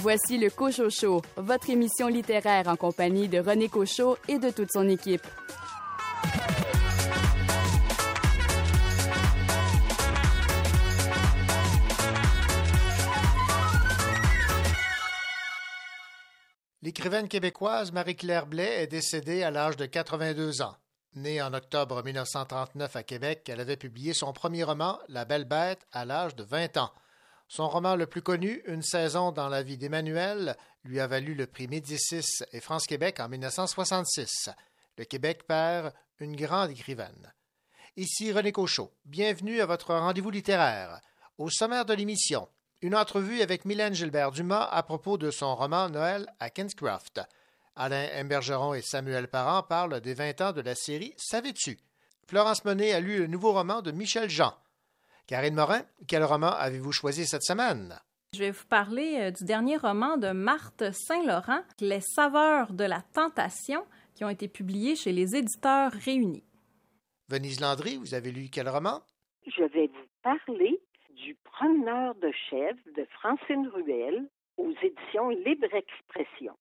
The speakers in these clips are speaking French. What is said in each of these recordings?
Voici le Cochot Show, votre émission littéraire en compagnie de René Cochot et de toute son équipe. L'écrivaine québécoise Marie-Claire Blais est décédée à l'âge de 82 ans. Née en octobre 1939 à Québec, elle avait publié son premier roman, La Belle Bête, à l'âge de 20 ans. Son roman le plus connu, Une saison dans la vie d'Emmanuel, lui a valu le prix Médicis et France-Québec en 1966. Le Québec perd une grande écrivaine. Ici René Cochot. Bienvenue à votre rendez-vous littéraire. Au sommaire de l'émission, une entrevue avec Mylène Gilbert-Dumas à propos de son roman Noël à Kinscroft. Alain Embergeron et Samuel Parent parlent des 20 ans de la série Savais-tu? Florence Monet a lu le nouveau roman de Michel Jean. Karine Morin, quel roman avez-vous choisi cette semaine? Je vais vous parler euh, du dernier roman de Marthe Saint-Laurent, Les saveurs de la tentation, qui ont été publiés chez les éditeurs réunis. Venise Landry, vous avez lu quel roman? Je vais vous parler du Promeneur de chèvres de Francine Ruel aux éditions Libre Expression.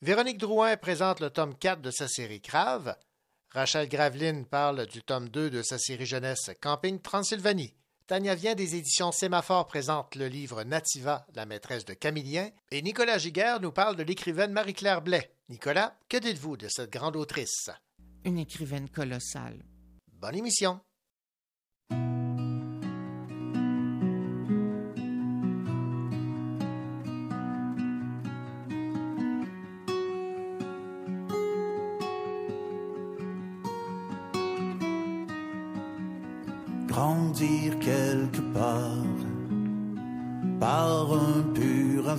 Véronique Drouin présente le tome 4 de sa série Crave. Rachel Graveline parle du tome 2 de sa série jeunesse Camping Transylvanie. Tania Vient des éditions Sémaphore présente le livre Nativa, la maîtresse de Camillien. Et Nicolas Giguère nous parle de l'écrivaine Marie-Claire Blais. Nicolas, que dites-vous de cette grande autrice? Une écrivaine colossale. Bonne émission.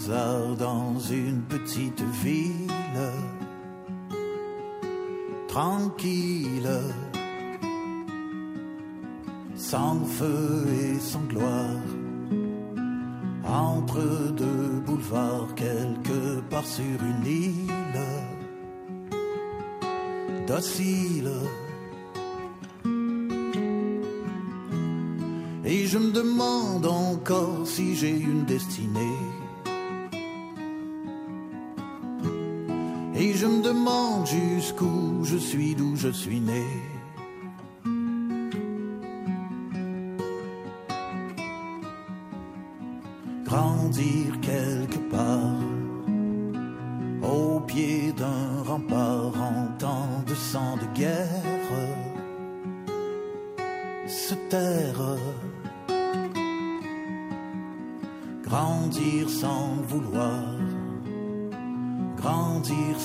Dans une petite ville. Tranquille sans feu et sans gloire entre deux boulevards quelque part sur une île. Docile. Et je me demande encore si j'ai une destinée. Je me demande jusqu'où je suis, d'où je suis né. Grandir quelque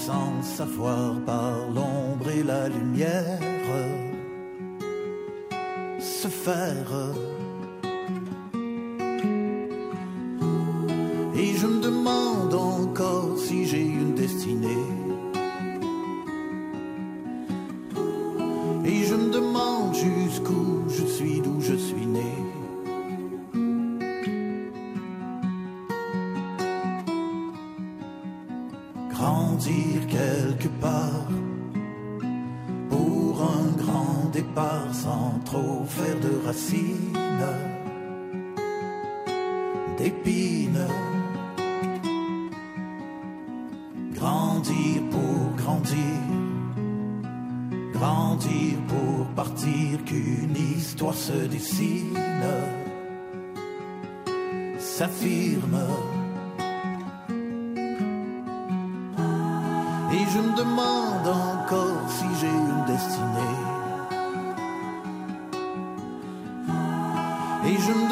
sans savoir par l'ombre et la lumière, se faire. Et je me demande encore si j'ai une destinée. Et je me demande jusqu'où je suis, d'où je suis né. Quelque part pour un grand départ sans trop faire de racines, d'épines. Grandir pour grandir, grandir pour partir, qu'une histoire se dessine, s'affirme. Je me demande encore si j'ai une destinée. Et je me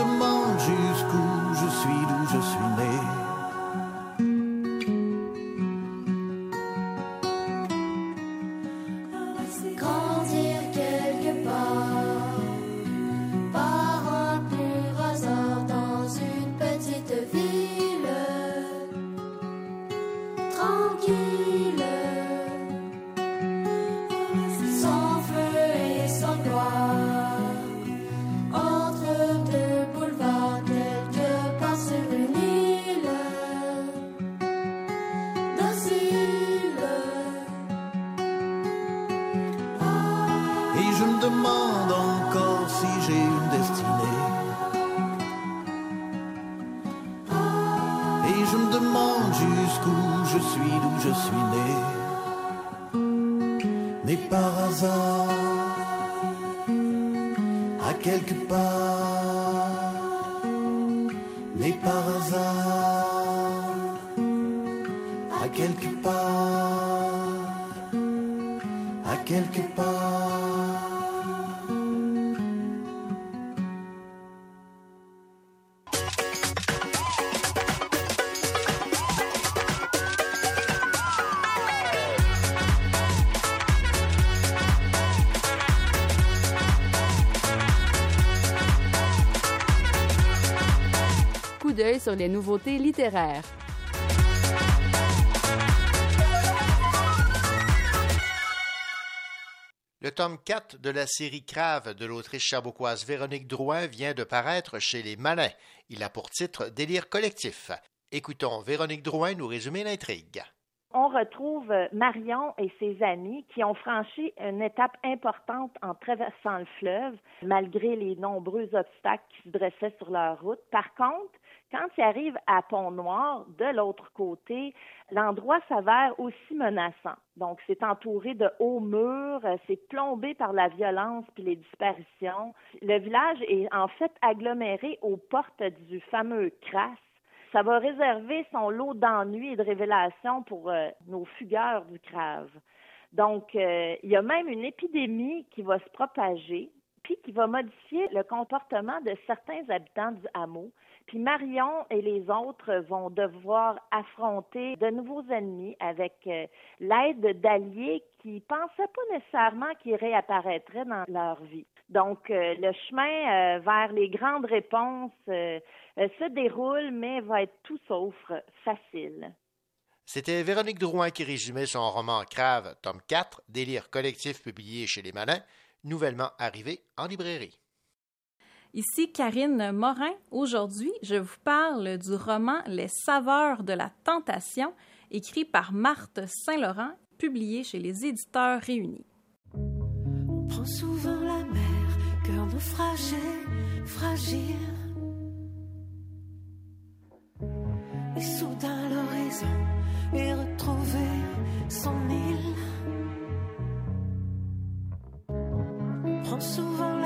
sur les nouveautés littéraires. Le tome 4 de la série Crave de l'autriche cherbourgoise Véronique Drouin vient de paraître chez Les Malins. Il a pour titre Délire collectif. Écoutons Véronique Drouin nous résumer l'intrigue. On retrouve Marion et ses amis qui ont franchi une étape importante en traversant le fleuve, malgré les nombreux obstacles qui se dressaient sur leur route. Par contre, quand ils arrivent à Pont-Noir, de l'autre côté, l'endroit s'avère aussi menaçant. Donc, c'est entouré de hauts murs, c'est plombé par la violence puis les disparitions. Le village est en fait aggloméré aux portes du fameux Crasse. Ça va réserver son lot d'ennuis et de révélations pour euh, nos fugueurs du Crave. Donc, euh, il y a même une épidémie qui va se propager, puis qui va modifier le comportement de certains habitants du hameau. Marion et les autres vont devoir affronter de nouveaux ennemis avec euh, l'aide d'alliés qui pensaient pas nécessairement qu'ils réapparaîtraient dans leur vie. Donc, euh, le chemin euh, vers les grandes réponses se déroule, mais va être tout sauf facile. C'était Véronique Drouin qui résumait son roman Crave, tome 4, Délire collectif publié chez Les Malins, nouvellement arrivé en librairie. Ici Karine Morin. Aujourd'hui, je vous parle du roman Les saveurs de la tentation, écrit par Marthe Saint-Laurent, publié chez les éditeurs réunis. On prend souvent la mer, cœur naufragé, fragile. Et soudain l'horizon est retrouvé son île. On prend souvent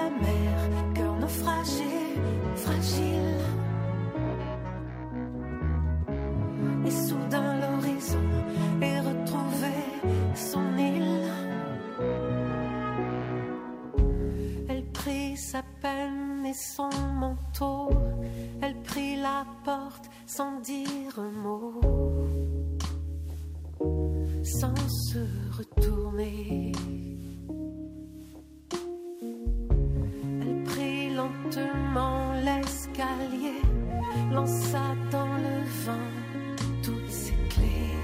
et son manteau. Elle prit la porte sans dire un mot. Sans se retourner. Elle prit lentement l'escalier. Lança dans le vent toutes ses clés.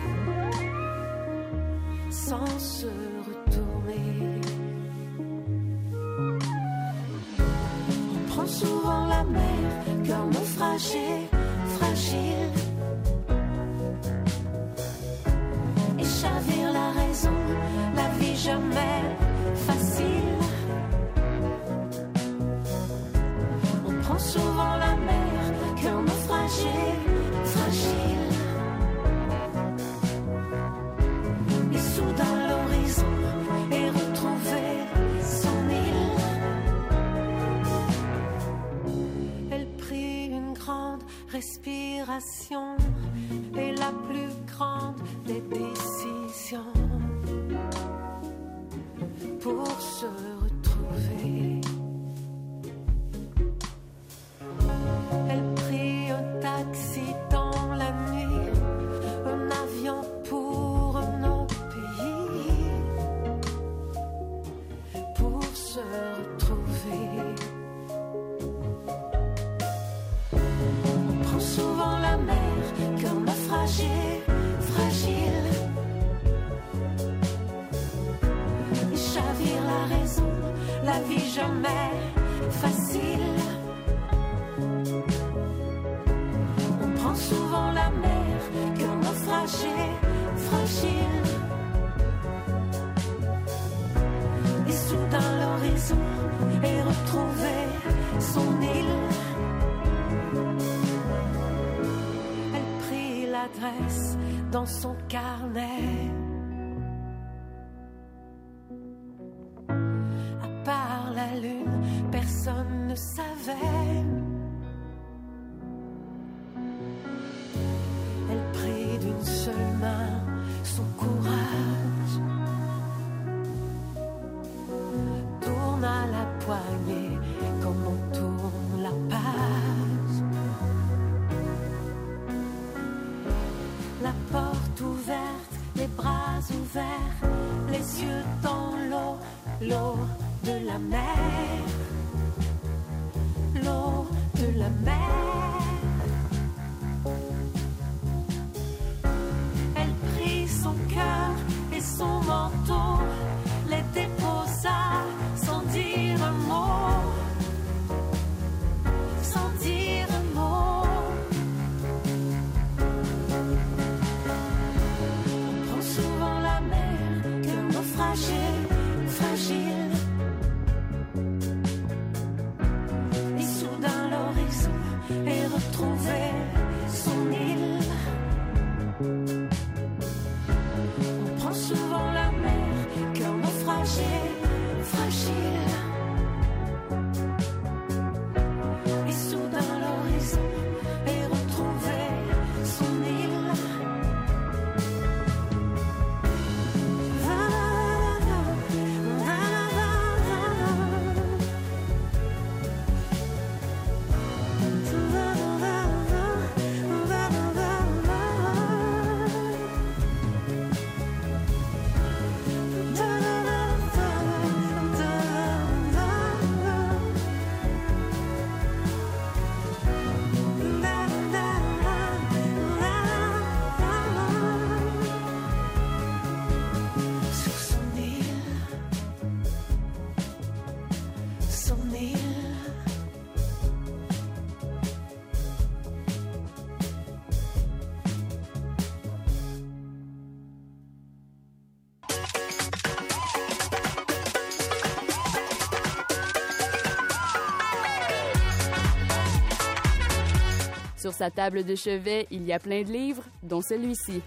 Sans se souvent la mer, cœur naufragé, fragile. Et chavire la raison, la vie jamais et la plus grande des décisions pour se retrouver. Elle prit un taxi dans la nuit, un avion la vie jamais facile. On prend souvent la mer, cœur naufragé, fragile. Et soudain l'horizon est retrouvé son île. Elle prit l'adresse dans son carnet. Personne ne savait. Elle prit d'une seule main son courage. Tourna la poignée comme on tourne la page. La porte ouverte, les bras ouverts, les yeux dans l'eau, l'eau de la mer. L'eau de la mer. Elle prit son cœur et son manteau, les déposa sa table de chevet, il y a plein de livres, dont celui-ci.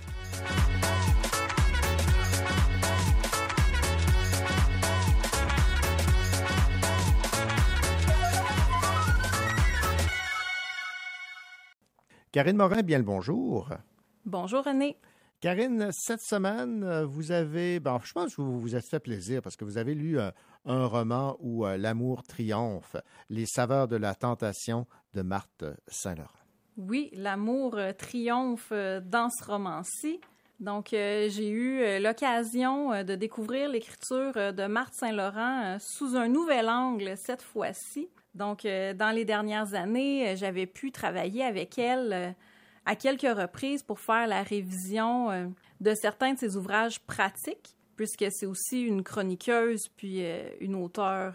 Karine Morin, bien le bonjour. Bonjour René. Karine, cette semaine, vous avez, ben, je pense que vous vous êtes fait plaisir parce que vous avez lu euh, un roman où euh, l'amour triomphe, Les saveurs de la tentation de Marthe Saint-Laurent. Oui, l'amour euh, triomphe euh, dans ce roman-ci. Donc, euh, j'ai eu l'occasion de découvrir l'écriture de Marthe Saint-Laurent sous un nouvel angle cette fois-ci. Donc, dans les dernières années, j'avais pu travailler avec elle à quelques reprises pour faire la révision de certains de ses ouvrages pratiques, puisque c'est aussi une chroniqueuse puis une auteure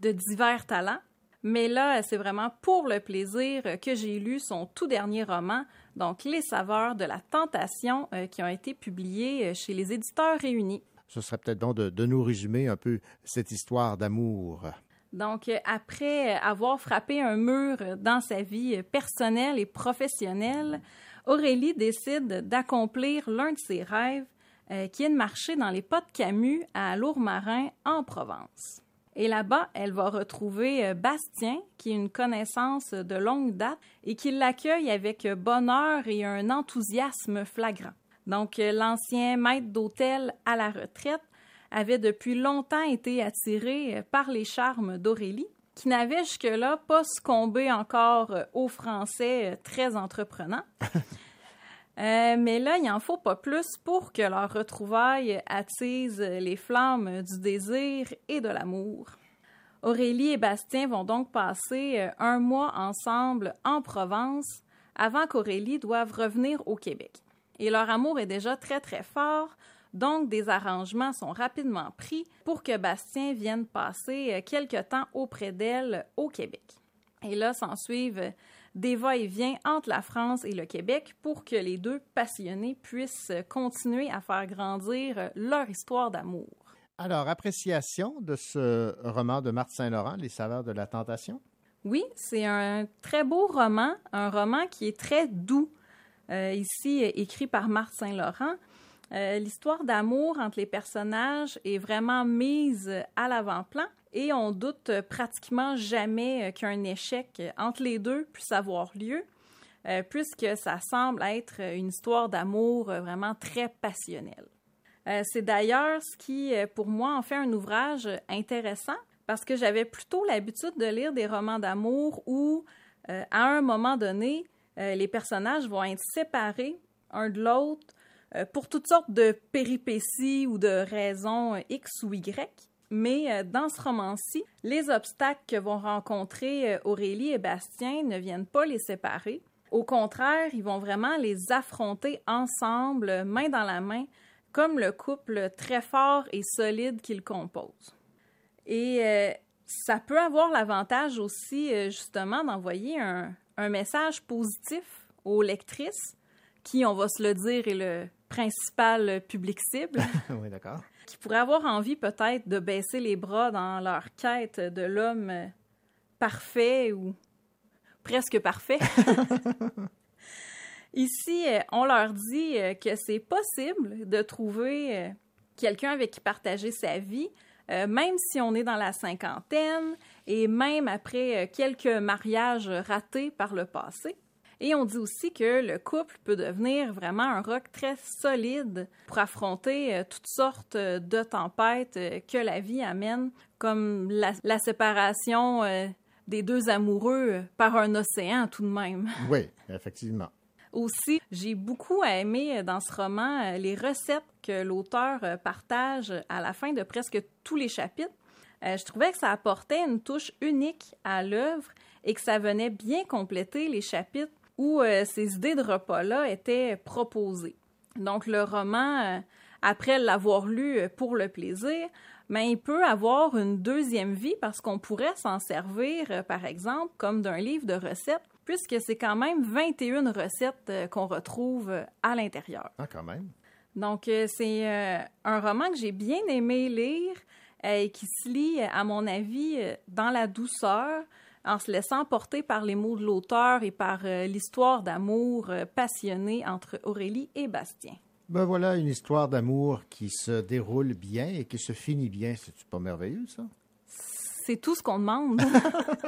de divers talents. Mais là, c'est vraiment pour le plaisir que j'ai lu son tout dernier roman, donc Les saveurs de la tentation, euh, qui ont été publiés euh, chez les éditeurs réunis. Ce serait peut-être bon de, de nous résumer un peu cette histoire d'amour. Donc, euh, après avoir frappé un mur dans sa vie personnelle et professionnelle, Aurélie décide d'accomplir l'un de ses rêves, euh, qui est de marcher dans les pas de Camus à Lourmarin, en Provence. Et là-bas, elle va retrouver euh, Bastien, qui est une connaissance de longue date et qui l'accueille avec bonheur et un enthousiasme flagrant. Donc, euh, l'ancien maître d'hôtel à la retraite avait depuis longtemps été attiré euh, par les charmes d'Aurélie, qui n'avait jusque-là pas succombé encore aux Français très entreprenants. Euh, mais là, il n'en faut pas plus pour que leur retrouvaille attise les flammes du désir et de l'amour. Aurélie et Bastien vont donc passer euh, un mois ensemble en Provence avant qu'Aurélie doive revenir au Québec. Et leur amour est déjà très très fort, donc des arrangements sont rapidement pris pour que Bastien vienne passer euh, quelque temps auprès d'elle au Québec. Et là s'ensuivent des va-et-vient entre la France et le Québec pour que les deux passionnés puissent continuer à faire grandir leur histoire d'amour. Alors, appréciation de ce roman de Marthe Saint-Laurent, Les saveurs de la tentation? Oui, c'est un très beau roman, un roman qui est très doux. euh, ici écrit par Marthe Saint-Laurent. L'histoire d'amour entre les personnages est vraiment mise à l'avant-plan et on doute pratiquement jamais qu'un échec entre les deux puisse avoir lieu, puisque ça semble être une histoire d'amour vraiment très passionnelle. C'est d'ailleurs ce qui, pour moi, en fait un ouvrage intéressant parce que j'avais plutôt l'habitude de lire des romans d'amour où, euh, à un moment donné, euh, les personnages vont être séparés un de l'autre euh, pour toutes sortes de péripéties ou de raisons X ou Y. Mais dans ce roman-ci, les obstacles que vont rencontrer Aurélie et Bastien ne viennent pas les séparer. Au contraire, ils vont vraiment les affronter ensemble, main dans la main, comme le couple très fort et solide qu'ils composent. Et euh, ça peut avoir l'avantage aussi, euh, justement, d'envoyer un, message positif aux lectrices, qui, on va se le dire, est le principal public cible. oui, d'accord. Qui pourraient avoir envie peut-être de baisser les bras dans leur quête de l'homme parfait ou presque parfait. Ici, euh, on leur dit que c'est possible de trouver quelqu'un avec qui partager sa vie, euh, même si on est dans la cinquantaine et même après euh, quelques mariages ratés par le passé. Et on dit aussi que le couple peut devenir vraiment un roc très solide pour affronter euh, toutes sortes de tempêtes que la vie amène, comme la, séparation des deux amoureux par un océan tout de même. Oui, effectivement. Aussi, j'ai beaucoup aimé dans ce roman les recettes que l'auteur euh, partage à la fin de presque tous les chapitres. Euh, je trouvais que ça apportait une touche unique à l'œuvre et que ça venait bien compléter les chapitres où euh, ces idées de repas-là étaient proposées. Donc le roman, après l'avoir lu pour le plaisir, mais ben, il peut avoir une deuxième vie parce qu'on pourrait s'en servir, par exemple, comme d'un livre de recettes, puisque c'est quand même 21 recettes qu'on retrouve à l'intérieur. Ah, quand même. Donc, euh, c'est euh, un roman que j'ai bien aimé lire euh, et qui se lit, à mon avis, dans la douceur, en se laissant porter par les mots de l'auteur et par l'histoire d'amour passionnée entre Aurélie et Bastien. Ben voilà une histoire d'amour qui se déroule bien et qui se finit bien. C'est pas merveilleux, ça? C'est tout ce qu'on demande.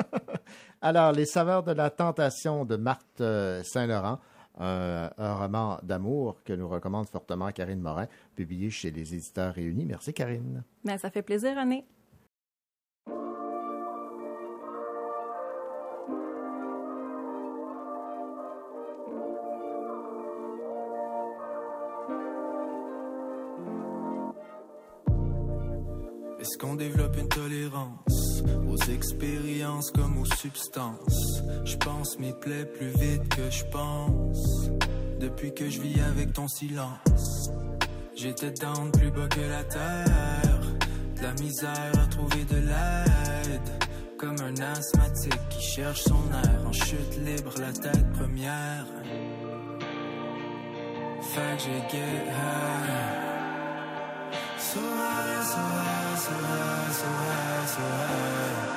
Alors, Les saveurs de la tentation de Marthe Saint-Laurent un, roman d'amour que nous recommande fortement Karine Morin, publié chez les éditeurs réunis. Merci, Karine. Ben, ça fait plaisir, René. Substances Je pense m'y plaît plus vite que je pense. Depuis que je vis avec ton silence, j'étais down plus bas que la terre. De la misère à trouver de l'aide. Comme un asthmatique qui cherche son air en chute libre, la tête première. Fait que j'ai get high, so high, so high.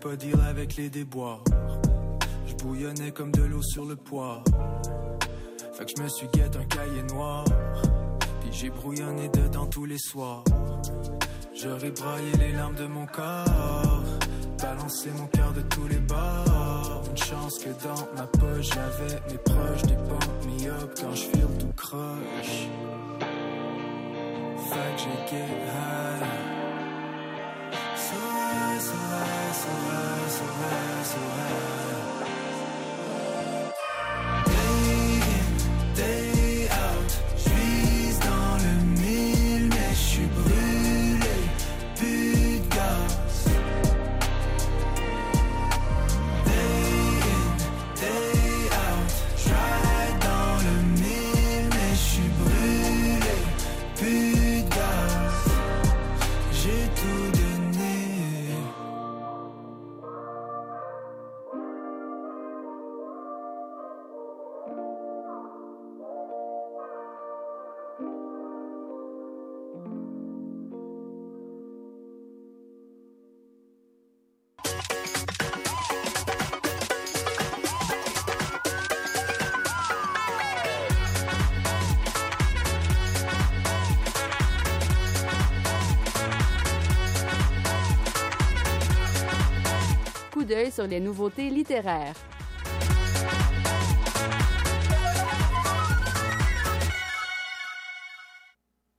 Pas dire avec les déboires. Je bouillonnais comme de l'eau sur le poids. Fait que je me suis guette un cahier noir. Puis j'ai brouillonné dedans tous les soirs. J'aurais braillé les larmes de mon corps. Balancé mon cœur de tous les bords. Une chance que dans ma poche j'avais mes proches. Des pompes up quand je file tout croche. Fait que j'ai high. so high, so high, so high, so high. Sur les nouveautés littéraires.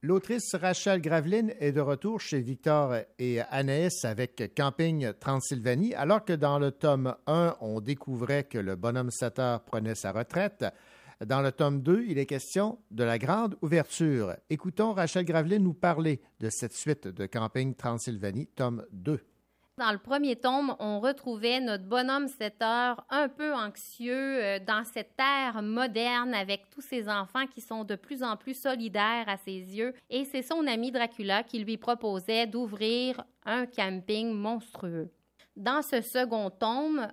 L'autrice Rachel Graveline est de retour chez Victor et Anaïs avec Camping Transylvanie, alors que dans le tome 1, on découvrait que le bonhomme Satter prenait sa retraite. Dans le tome 2, il est question de la grande ouverture. Écoutons Rachel Graveline nous parler de cette suite de Camping Transylvanie, tome 2. Dans le premier tome, on retrouvait notre bonhomme 7 heures un peu anxieux euh, dans cette ère moderne avec tous ses enfants qui sont de plus en plus solidaires à ses yeux. Et c'est son ami Dracula qui lui proposait d'ouvrir un camping monstrueux. Dans ce second tome,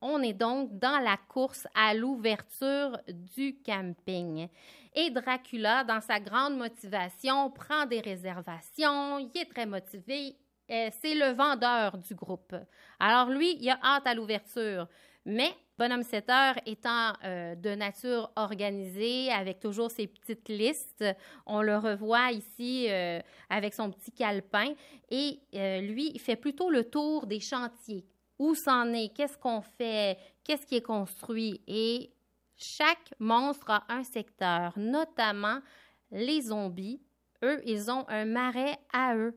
on est donc dans la course à l'ouverture du camping. Et Dracula, dans sa grande motivation, prend des réservations, il est très motivé, c'est le vendeur du groupe. Alors lui, il a hâte à l'ouverture. Mais Bonhomme 7 heures étant euh, de nature organisée, avec toujours ses petites listes, on le revoit ici euh, avec son petit calepin. Et lui, il fait plutôt le tour des chantiers. Où c'en est? Qu'est-ce qu'on fait? Qu'est-ce qui est construit? Et chaque monstre a un secteur, notamment les zombies. Eux, ils ont un marais à eux.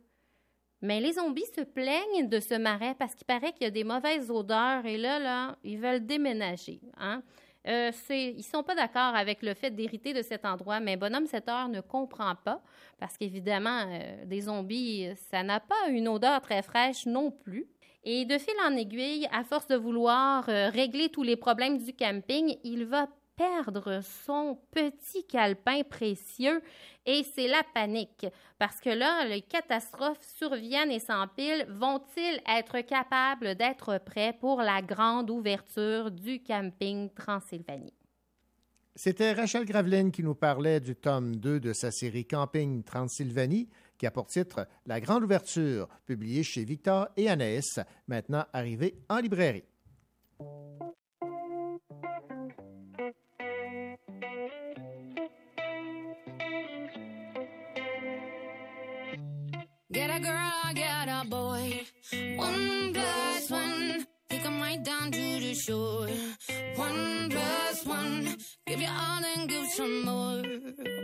Mais les zombies se plaignent de ce marais parce qu'il paraît qu'il y a des mauvaises odeurs et là, ils veulent déménager. Hein? Euh, ils sont pas d'accord avec le fait d'hériter de cet endroit, mais Bonhomme 7 heures ne comprend pas parce qu'évidemment, euh, des zombies, ça n'a pas une odeur très fraîche non plus. Et de fil en aiguille, à force de vouloir euh, régler tous les problèmes du camping, il va perdre son petit calepin précieux et c'est la panique. Parce que là, les catastrophes surviennent et s'empilent. Vont-ils être capables d'être prêts pour la grande ouverture du camping Transylvanie? C'était Rachel Graveline qui nous parlait du tome 2 de sa série Camping Transylvanie, qui a pour titre La Grande Ouverture, publié chez Victor et Anaïs, maintenant arrivé en librairie. A boy. One plus one. Take them right down to the shore. One plus one. Give you all and give some more.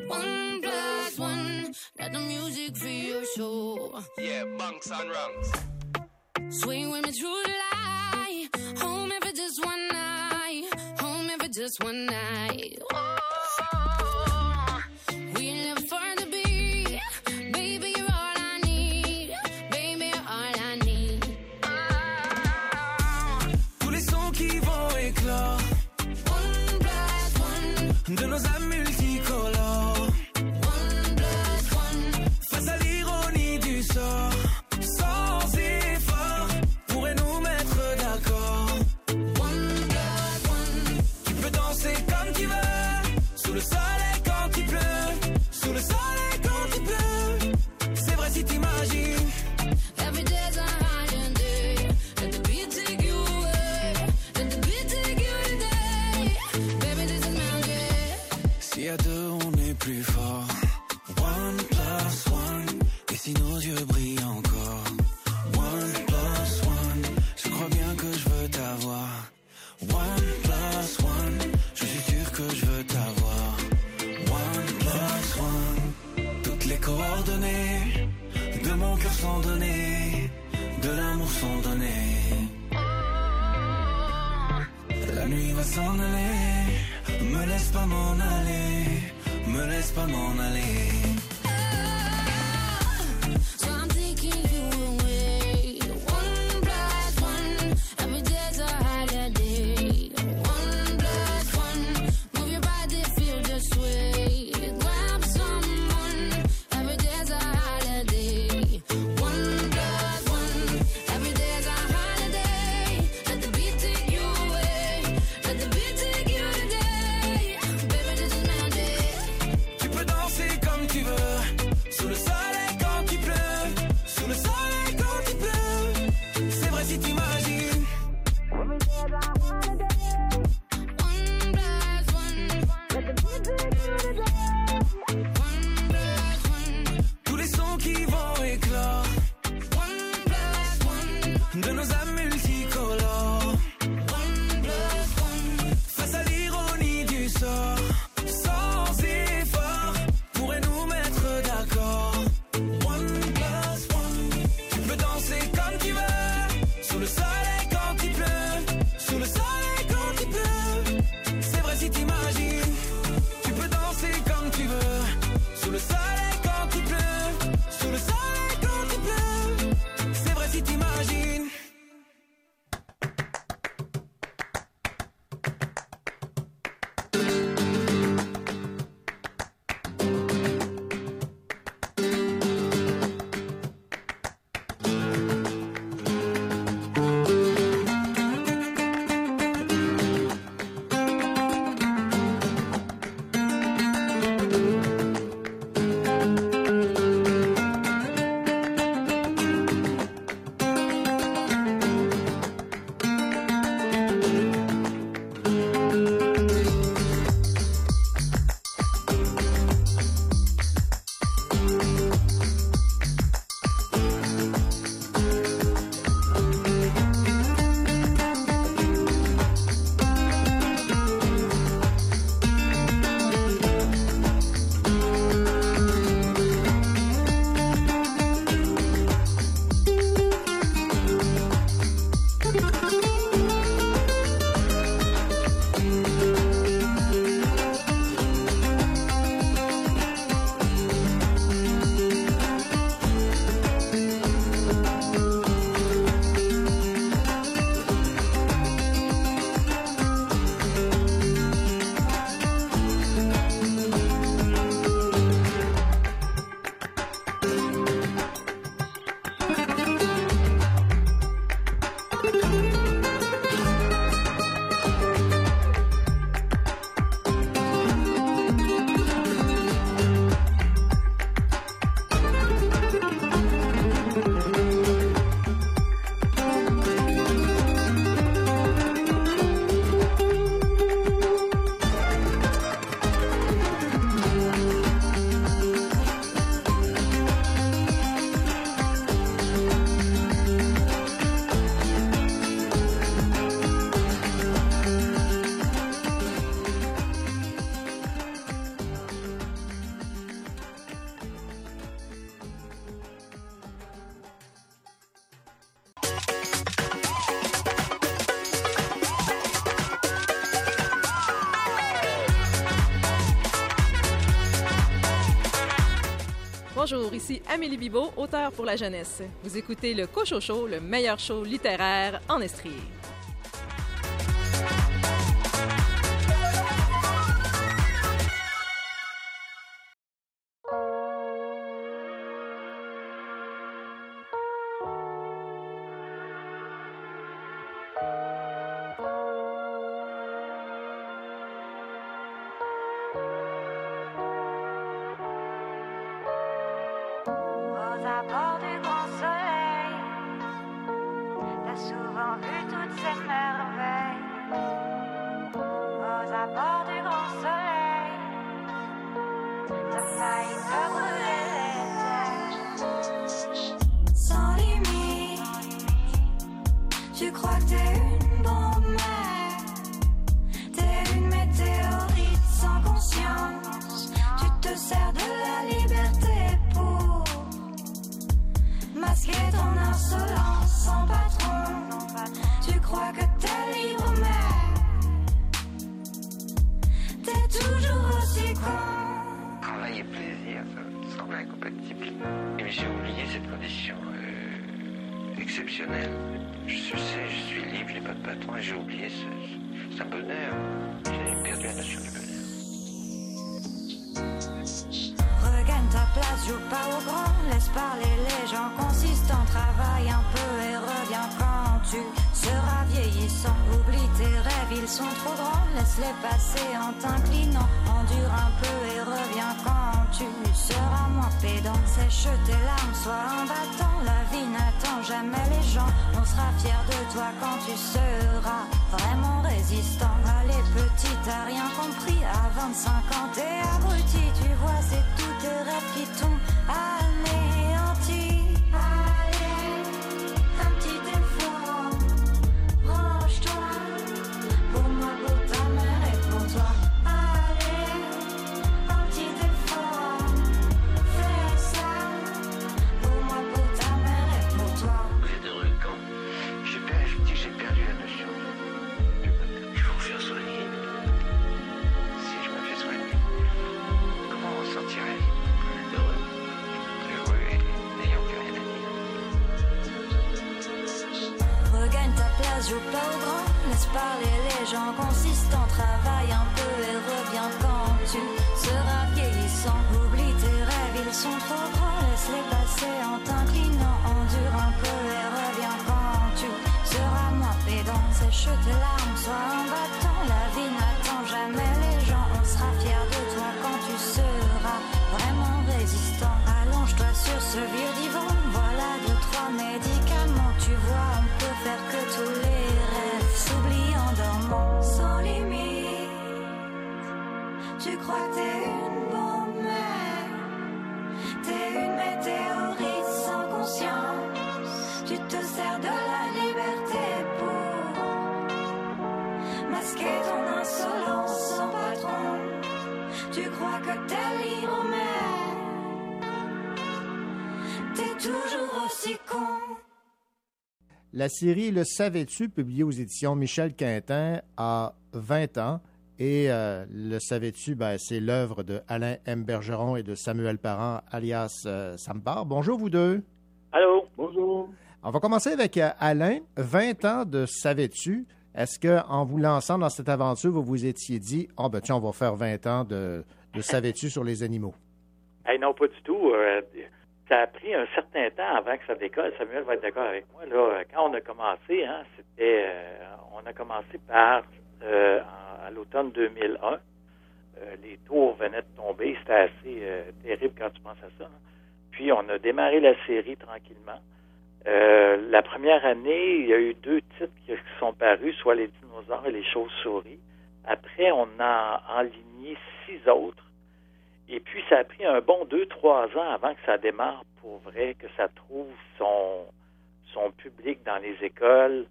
One plus one. Let the music free your soul. Yeah, bunks and rungs. Swing with me through the light. Home if it's just one night. Home if it's just one night. Oh. Bonjour, ici Amélie Bibot, auteure pour la jeunesse. Vous écoutez le Cochocho, le meilleur show littéraire en Estrie. Masquer ton insolence sans patron. Tu crois que t'es libre, mais t'es toujours aussi con. La série Le Savais-tu, publiée aux éditions Michel Quintin, a 20 ans. Et euh, Le Savais-tu, ben, c'est l'œuvre de Alain M. Bergeron et de Samuel Parent, alias euh, Sampar. Bonjour, vous deux. Allô? Bonjour. On va commencer avec euh, Alain. 20 ans de Savais-tu. Est-ce qu'en vous lançant dans cette aventure, vous vous étiez dit, oh, ben, tiens, on va faire 20 ans de, de Savais-tu sur les animaux? Hey, non, pas du tout. Euh, ça a pris un certain temps avant que ça décolle. Samuel va être d'accord avec moi. Là, quand on a commencé, hein, c'était, euh, on a commencé par euh, à l'automne 2001. Euh, les tours venaient de tomber. C'était assez terrible quand tu penses à ça. hein. Puis on a démarré la série tranquillement. Euh, la première année, il y a eu deux titres qui sont parus, soit les dinosaures et les chauves-souris. Après, on a enligné six autres. Et puis, ça a pris un bon deux, trois ans avant que ça démarre pour vrai, que ça trouve son, public dans les écoles,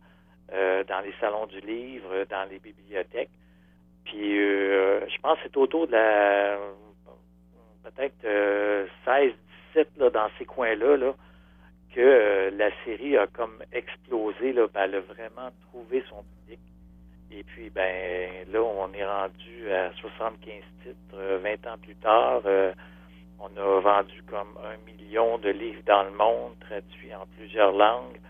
euh, dans les salons du livre, dans les bibliothèques. Puis, euh, je pense que c'est autour de la peut-être euh, 16, 17 là, dans ces coins-là, là, que euh, la série a comme explosé. Là, Ben, elle a vraiment trouvé son public. Et puis, ben là, on est rendu à 75 titres, euh, 20 ans plus tard. Euh, On a vendu comme un million de livres dans le monde, traduits en plusieurs langues.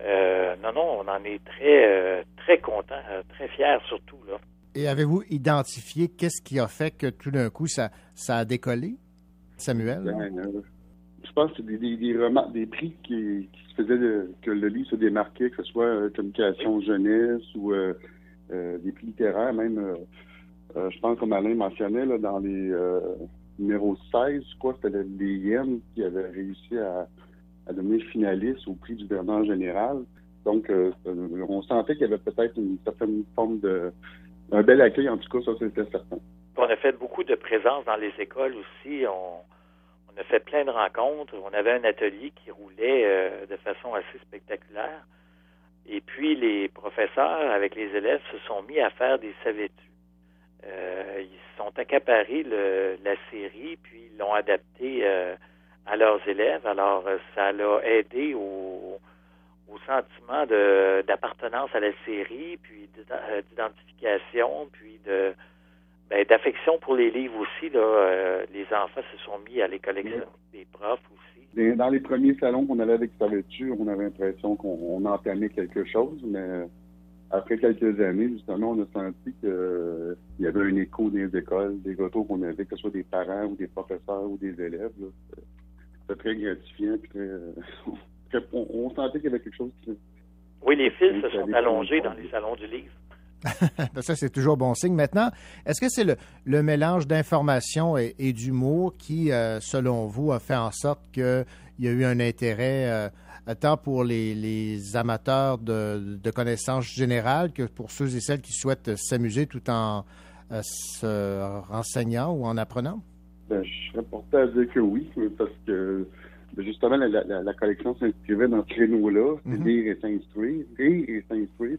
Euh, non, non, on en est très, euh, très content, euh, très fiers surtout. Là. Et avez-vous identifié qu'est-ce qui a fait que tout d'un coup, ça, ça a décollé, Samuel? Ben, euh, pense que c'est des, des, des, prix qui, qui se faisaient, de- que le livre se démarquait, que ce soit euh, communication jeunesse ou euh, euh, des prix littéraires, même, je pense comme Alain mentionnait, là, dans les numéros 16, je crois que c'était le- les qui avaient réussi à, à devenir finaliste au prix du Bernard général. Donc, on sentait qu'il y avait peut-être une certaine forme de... un bel accueil, en tout cas, ça c'était certain. On a fait beaucoup de présence dans les écoles aussi. On, on a fait plein de rencontres. On avait un atelier qui roulait euh, de façon assez spectaculaire. Et puis, les professeurs, avec les élèves, se sont mis à faire des savais-tu. Euh, ils se sont accaparés la série, puis l'ont adaptée euh, à leurs élèves. Alors, euh, ça l'a aidé au, au sentiment d'appartenance à la série, puis d'ident- d'identification, puis de d'affection pour les livres aussi. Là, Euh, les enfants se sont mis à les collectionner, les profs aussi. Dans dans les premiers salons qu'on allait avec Savaitu, on avait l'impression qu'on on entamait quelque chose, mais après quelques années, justement, on a senti qu'il y avait un écho dans les écoles, des retours qu'on avait, que ce soit des parents ou des professeurs ou des élèves. C'était très gratifiant. puis très, euh, très- on, on sentait qu'il y avait quelque chose qui... Oui, les fils se sont allongés dans les salons du livre. Ça, c'est toujours bon signe. Maintenant, est-ce que c'est le, le mélange d'information et, et d'humour qui, euh, selon vous, a fait en sorte qu'il y a eu un intérêt euh, tant pour les, les amateurs de, de connaissances générales que pour ceux et celles qui souhaitent s'amuser tout en euh, se renseignant ou en apprenant? Ben, je serais porté à dire que oui, parce que ben, justement, la, la- la collection s'inscrivait dans ce créneau-là, c'est Mhm. lire et s'instruire, rire et s'instruire.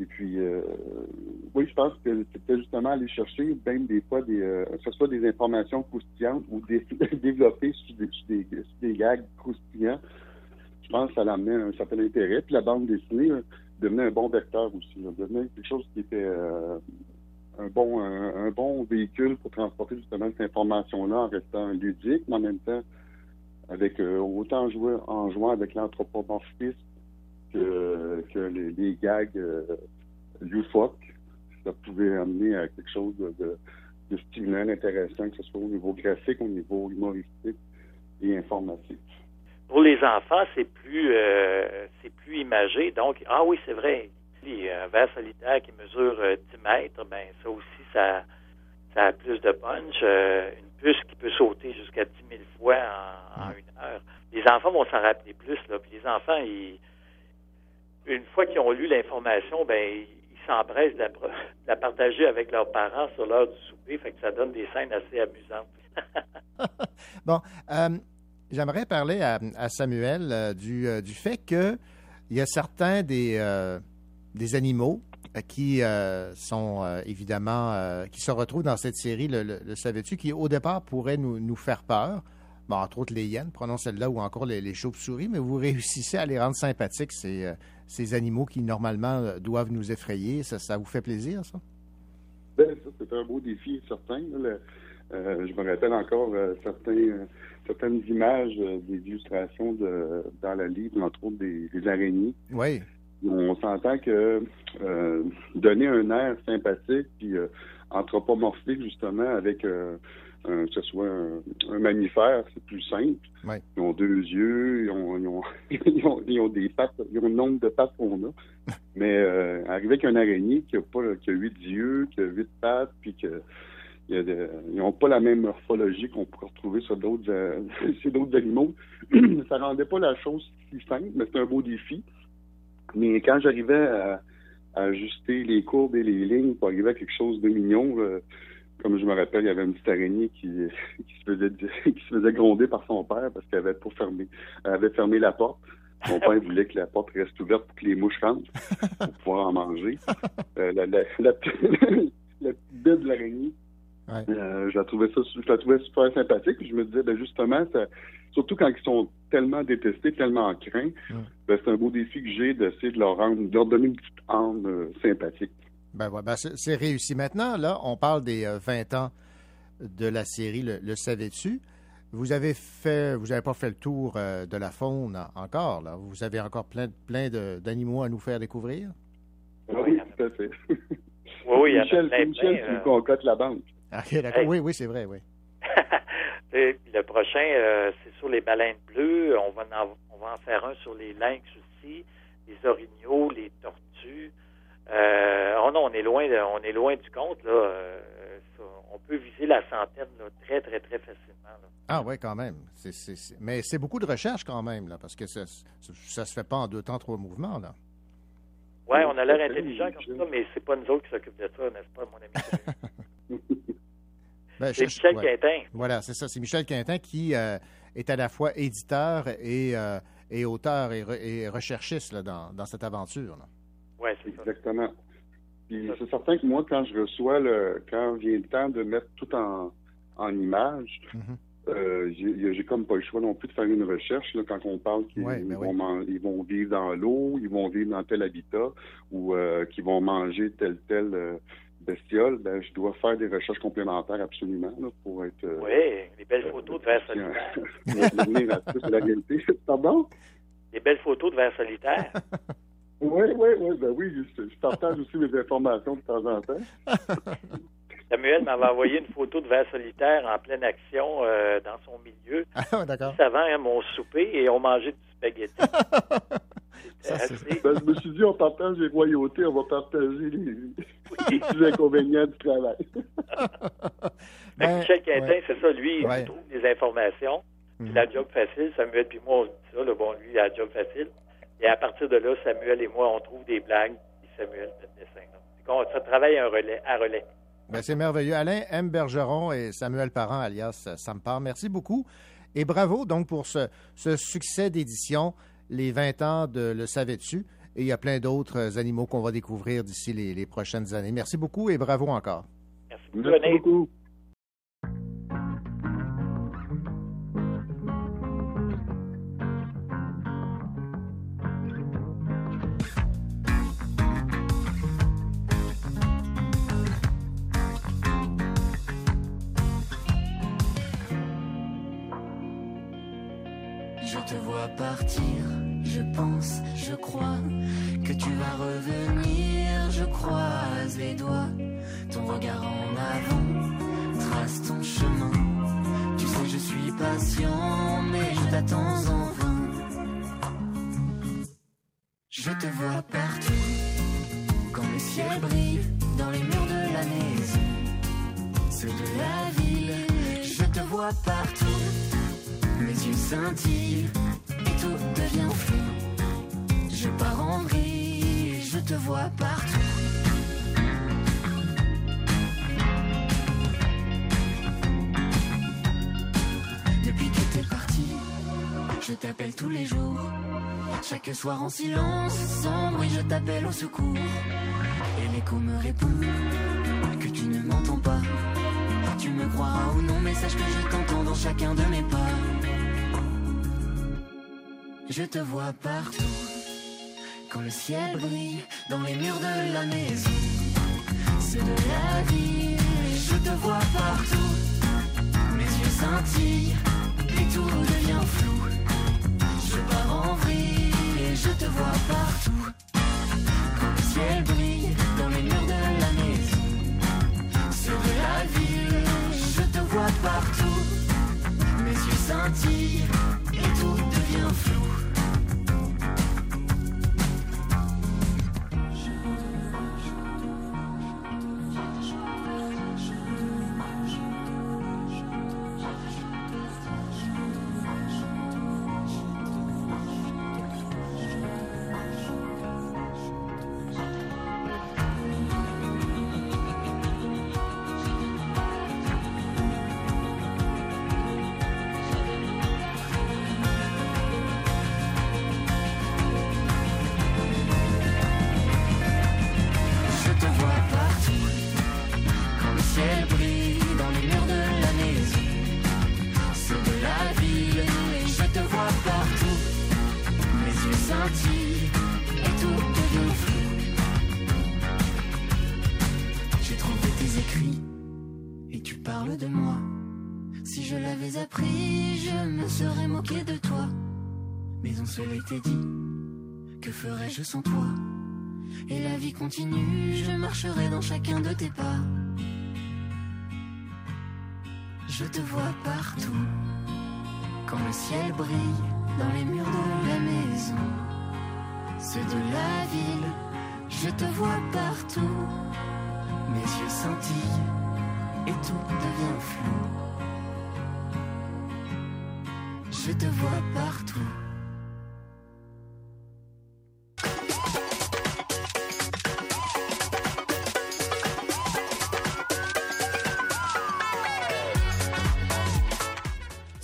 Et puis, euh, oui, je pense que c'était justement aller chercher, même des fois, des, euh, que ce soit des informations croustillantes ou des, développer sur des, gags croustillants. Je pense que ça l'amenait un certain intérêt. Puis la bande dessinée devenait un bon vecteur aussi. devenait quelque chose qui était euh, un bon un, un bon véhicule pour transporter justement cette information-là en restant ludique, mais en même temps avec euh, autant jouer en jouant avec l'anthropomorphisme que, que les, les gags euh, loufoques. Ça pouvait amener à quelque chose de, de, de stimulant, intéressant, que ce soit au niveau graphique, au niveau humoristique et informatif. Pour les enfants, c'est plus euh, c'est plus imagé. Donc, ah oui, c'est vrai. Un verre solitaire qui mesure euh, 10 mètres, ben ça aussi, ça, ça a plus de punch. Euh, une puce qui peut sauter jusqu'à 10 000 fois en, en une heure. Les enfants vont s'en rappeler plus. Là. Puis les enfants, ils, une fois qu'ils ont lu l'information, ben ils s'empressent de la, partager avec leurs parents sur l'heure du souper. Fait que ça donne des scènes assez amusantes. Bon, euh, j'aimerais parler à, Samuel euh, du, euh, du fait que il y a certains des, animaux qui sont évidemment qui se retrouvent dans cette série, le, savais-tu, qui au départ pourraient nous, faire peur. Bon, entre autres les hyènes, prenons celle-là, ou encore les, les chauves-souris, mais vous réussissez à les rendre sympathiques, ces, euh, ces animaux qui normalement euh, doivent nous effrayer. Ça, ça vous fait plaisir, ça? Ben, ça, c'est un beau défi, certain. Le- euh, je me rappelle encore euh, certains, euh, certaines images des illustrations de, dans la livre, entre autres des, des araignées. Oui. On s'entend que donner un air sympathique puis anthropomorphique justement avec un- que ce soit un, un mammifère, c'est plus simple. Ils ont deux yeux, ils ont, ils ont, ils ont, ils ont des pattes, ils ont le nombre de pattes qu'on a. Mais euh, arriver avec un araignée qui a pas qui a huit yeux, qui a huit pattes, puis que de- ils n'ont pas la même morphologie qu'on pourrait retrouver sur d'autres euh, sur d'autres animaux. ça rendait pas la chose si simple, mais c'est un beau défi. Mais quand j'arrivais à, à ajuster les courbes et les lignes pour arriver à quelque chose de mignon, euh, comme je me rappelle, il y avait une petite araignée qui, qui, se faisait, qui se faisait gronder par son père parce qu'elle avait elle avait fermé la porte. Son père voulait que la porte reste ouverte pour que les mouches rentrent pour pouvoir en manger. Euh, la, la, la, la petite bête de l'araignée, euh, je la trouvais ça, je la trouvais super sympathique. Je me disais, ben justement, ça, surtout quand ils sont tellement détestés, tellement craints, ben, c'est un beau défi que j'ai d'essayer de leur rendre, de leur donner une petite âme euh, sympathique. Ben, ouais, ben, c'est réussi. Maintenant, là, on parle des euh, 20 ans de la série Le, Le savais-tu? Vous avez fait, vous n'avez pas fait le tour euh, de la faune en- encore, là. Vous avez encore plein, plein d'animaux à nous faire découvrir? Oui, tout à fait. Oui, oui, Michel, plein, c'est Michel plein, qui euh. concocte la banque. D'accord. Hey. Oui, oui, c'est vrai, oui. Le prochain, euh, c'est sur les baleines bleues. On va, en, on va en faire un sur les lynx aussi, les orignaux, les tortues. Euh, oh non, on est loin, de- on est loin du compte là. Euh, ça, on peut viser la centaine là, très très très facilement. là. Ah oui, quand même. Mais c'est beaucoup de recherche quand même, là, parce que ça, ça se fait pas en deux temps, trois mouvements, là. Ouais, on a l'air intelligent comme ça, mais c'est pas nous autres qui s'occupent de ça, n'est-ce pas, mon ami? Ben, C'est Michel ouais. Quintin. Voilà, c'est ça. C'est Michel Quintin qui euh, est à la fois éditeur et, euh, et auteur et, re- et recherchiste là, dans, dans cette aventure. là. Ouais, c'est ça. Exactement. Puis c'est certain que moi, quand je reçois le, quand vient le temps de mettre tout en, en images, euh, j'ai comme pas le choix non plus de faire une recherche là, quand on parle qu'ils Ouais, ben vont, oui. man- ils vont vivre dans l'eau, ils vont vivre dans tel habitat ou euh, qu'ils vont manger telle telle euh, bestiole. Ben, je dois faire des recherches complémentaires absolument là, pour être. euh, Oui, les belles photos de vers solitaire. pour la réalité. Pardon? Les belles photos de vers solitaire. Oui, oui, oui, ben oui, je, je partage aussi mes informations de temps en temps. Samuel m'avait envoyé une photo de vers solitaire en pleine action euh, dans son milieu. Ah, d'accord. Juste avant hein, mon souper et on mangeait du spaghetti. Assez- Ben, je me suis dit, on partage les royautés, on va partager les, inconvénients du travail. Que Michel Quintin, ouais. c'est ça, lui, Ouais. il trouve des informations. Puis la job facile, Samuel puis moi, on se dit ça, là, bon, lui, il a la job facile. Et à partir de là, Samuel et moi, on trouve des blagues, puis Samuel fait le dessin. Ça travaille un relais, à relais. Ben, c'est merveilleux. Alain M. Bergeron et Samuel Parent, alias Sam Parr, merci beaucoup. Et bravo donc pour ce, ce succès d'édition, les 20 ans de Le Savais-tu? Et il y a plein d'autres animaux qu'on va découvrir d'ici les, les prochaines années. Merci beaucoup et bravo encore. Merci Merci beaucoup. Partir, je pense, je crois que tu vas revenir, je croise les doigts, ton regard en avant trace ton chemin. Tu sais, je suis patient, mais je t'attends en vain. Je te vois partout, quand le ciel brille dans les murs de la maison, ceux de la ville. Je te vois partout. Mes yeux scintillent et tout devient flou. Je pars en vrille, je te vois partout. Depuis que t'es parti, je t'appelle tous les jours. Chaque soir en silence, sans bruit, je t'appelle au secours. Et l'écho me répond que tu ne m'entends pas. Tu me croiras ou non, mais sache que je t'entends dans chacun de mes pas. Je te vois partout, quand le ciel brille dans les murs de la maison. Ceux de la ville, je te vois partout. Mes yeux scintillent et tout devient flou. Je pars en vrille et je te vois partout. Quand le ciel brille dans les murs de la maison. Ceux de la ville, je te vois partout. Mes yeux scintillent que ferais-je sans toi? Et la vie continue, je marcherai dans chacun de tes pas. Je te vois partout, quand le ciel brille dans les murs de la maison. Ceux de la ville, je te vois partout. Mes yeux scintillent et tout devient flou. Je te vois partout.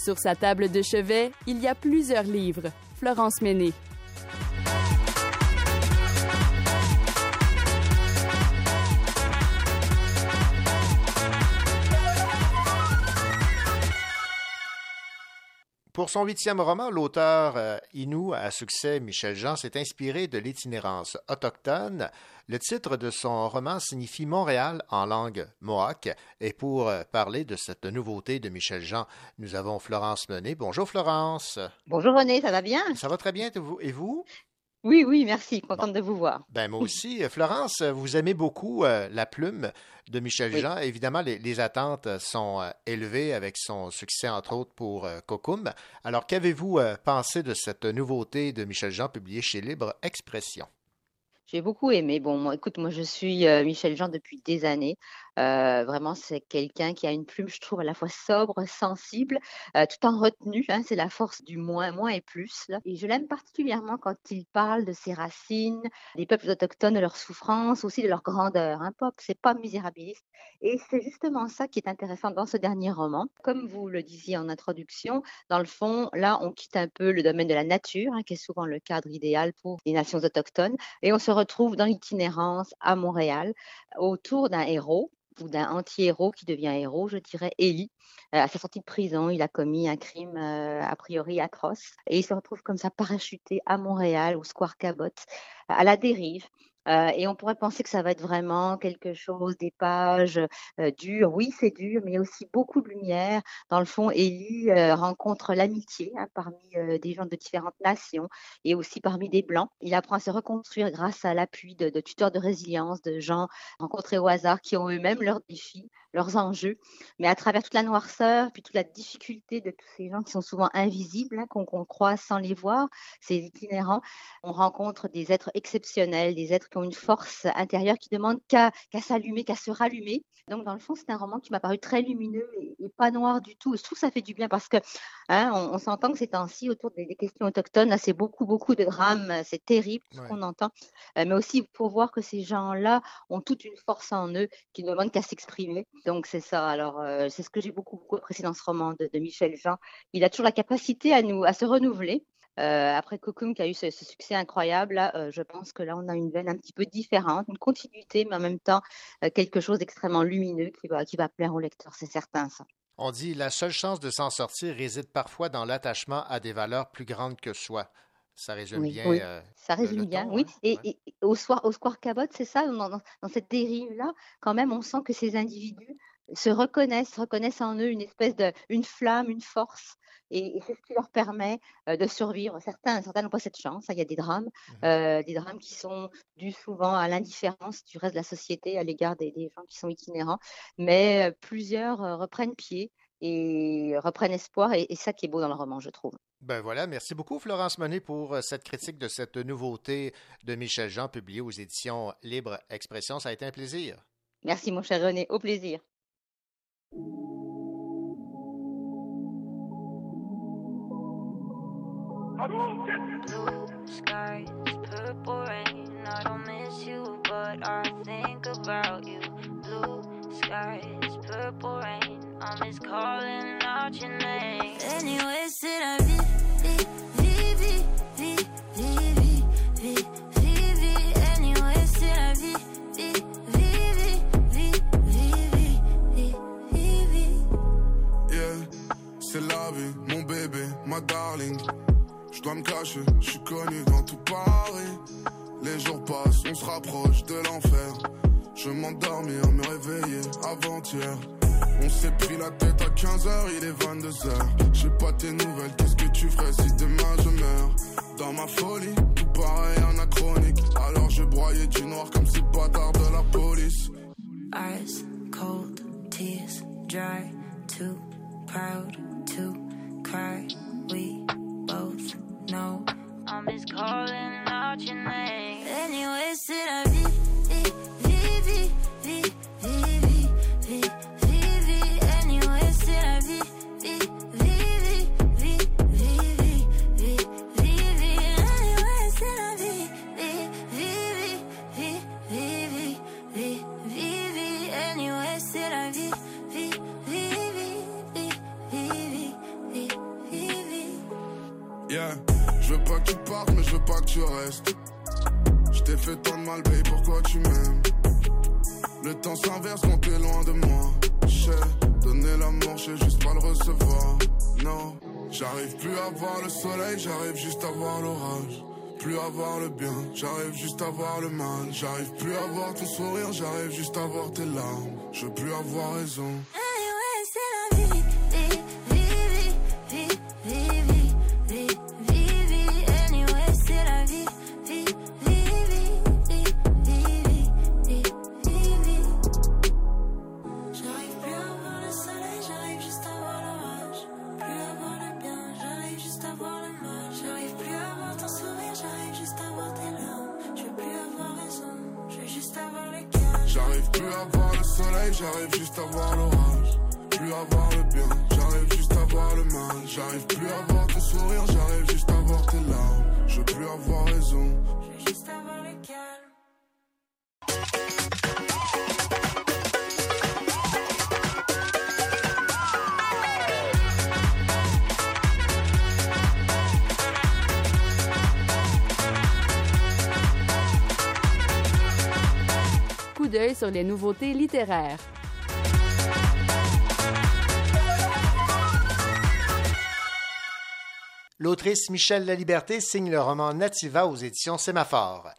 Sur sa table de chevet, il y a plusieurs livres. Florence Méné. Pour son huitième roman, l'auteur euh, Inou à succès Michel Jean s'est inspiré de l'itinérance autochtone. Le titre de son roman signifie Montréal en langue mohawk. Et pour euh, parler de cette nouveauté de Michel Jean, nous avons Florence Menet. Bonjour Florence. Bonjour René, ça va bien? Ça va très bien et vous? Oui, oui, merci. Contente de vous voir. Ben moi aussi. Florence, vous aimez beaucoup euh, la plume de Michel Oui. Jean. Évidemment, les, les attentes sont euh, élevées avec son succès, entre autres, pour euh. Alors, qu'avez-vous euh, pensé de cette nouveauté de Michel Jean publiée chez Libre Expression? J'ai beaucoup aimé. Bon, moi, écoute, moi, je suis euh, Michel Jean depuis des années. Euh, vraiment, c'est quelqu'un qui a une plume, je trouve, à la fois sobre, sensible, euh, tout en retenue. hein, c'est la force du moins, moins et plus. Et je l'aime particulièrement quand il parle de ses racines, des peuples autochtones, de leurs souffrances, aussi de leur grandeur. Un pop, c'est pas misérabiliste. Et c'est justement ça qui est intéressant dans ce dernier roman. Comme vous le disiez en introduction, dans le fond, là, on quitte un peu le domaine de la nature, hein, qui est souvent le cadre idéal pour les nations autochtones, et on se retrouve dans l'itinérance à Montréal, autour d'un héros ou d'un anti-héros qui devient héros, je dirais, Élie. Euh, à sa sortie de prison, il a commis un crime euh, a priori atroce et il se retrouve comme ça parachuté à Montréal, au Square Cabot, à la dérive. Euh, et on pourrait penser que ça va être vraiment quelque chose, des pages euh, dures. Oui, c'est dur, mais aussi beaucoup de lumière. Dans le fond, Élie euh, rencontre l'amitié hein, parmi des gens de différentes nations et aussi parmi des Blancs. Il apprend à se reconstruire grâce à l'appui de, tuteurs de résilience, de gens rencontrés au hasard qui ont eux-mêmes leurs défis, leurs enjeux. Mais à travers toute la noirceur, puis toute la difficulté de tous ces gens qui sont souvent invisibles, hein, qu'on qu'on croise sans les voir, ces itinérants, on rencontre des êtres exceptionnels, des êtres qui ont une force intérieure qui demandent qu'à s'allumer, qu'à se rallumer. Donc, dans le fond, c'est un roman qui m'a paru très lumineux et, et pas noir du tout. Je trouve que ça fait du bien parce que hein, on, on s'entend que ces temps-ci, autour des, des questions autochtones, c'est beaucoup, beaucoup de drames. C'est terrible ce Ouais. qu'on entend. Euh, mais aussi pour voir que ces gens-là ont toute une force en eux qui ne demandent qu'à s'exprimer. Donc, c'est ça. Alors, euh, c'est ce que j'ai beaucoup, beaucoup apprécié dans ce roman de, de Michel Jean. Il a toujours la capacité à nous, à se renouveler. Euh, après Cocoon qui a eu ce, ce succès incroyable, là, euh, je pense que là, on a une veine un petit peu différente, une continuité, mais en même temps, euh, quelque chose d'extrêmement lumineux qui va, qui va plaire au lecteur, c'est certain, ça. On dit la seule chance de s'en sortir réside parfois dans l'attachement à des valeurs plus grandes que soi. Ça résume Oui, bien. oui, euh, ça résume le bien, oui. hein? Et, et- et au, soir, au Square Cabot, c'est ça, dans, dans- dans cette dérive-là, quand même, on sent que ces individus se reconnaissent, reconnaissent en eux une espèce de, une flamme, une force. Et, et c'est ce qui leur permet euh, de survivre. Certains, certains n'ont pas cette chance. hein, Il y a des drames, euh, des drames qui sont dus souvent à l'indifférence du reste de la société à l'égard des, des gens qui sont itinérants. Mais euh, plusieurs reprennent pied et reprennent espoir. Et, et ça qui est beau dans le roman, je trouve. Ben voilà, merci beaucoup Florence Monet pour cette critique de cette nouveauté de Michel Jean publiée aux éditions Libre Expression. Ça a été un plaisir. Merci, mon cher René. Au plaisir. Blue skies, purple rain. I don't miss you, but I think about you. Blue skies, purple rain. I miss calling out your name. Anyway, c'est la vie, vie, vie, vie, vie, vie, vie, vie, vie, vie. Anyway, c'est la vie, vie, vie, vie, vie, vie, vie, vie, vie, vie. Yeah, c'est la vie, mon bébé, ma darling. Je dois me cacher, je suis connu dans tout Paris. Les jours passent, on se rapproche de l'enfer. Je m'endormir, me réveiller avant-hier. On s'est pris la tête à 15h, il est 22h. J'ai pas tes nouvelles, qu'est-ce que tu ferais si demain je meurs? Dans ma folie, tout pareil anachronique. Alors je broyais du noir comme ces bâtards de la police. Eyes cold, tears dry, too proud to cry. We no. I'm just calling out your name. Anyways, said I V, V, V, V, V, V, V, V. Je t'ai fait tant de mal, babe, pourquoi tu m'aimes? Le temps s'inverse quand t'es loin de moi. J'ai donné l'amour, je sais juste pas le recevoir. Non, j'arrive plus à voir le soleil, j'arrive juste à voir l'orage. Plus à voir le bien, j'arrive juste à voir le mal. J'arrive plus à voir ton sourire, j'arrive juste à voir tes larmes. Je veux plus avoir raison. Les nouveautés littéraires. L'autrice Michelle Laliberté signe le roman Nativa aux éditions Sémaphore.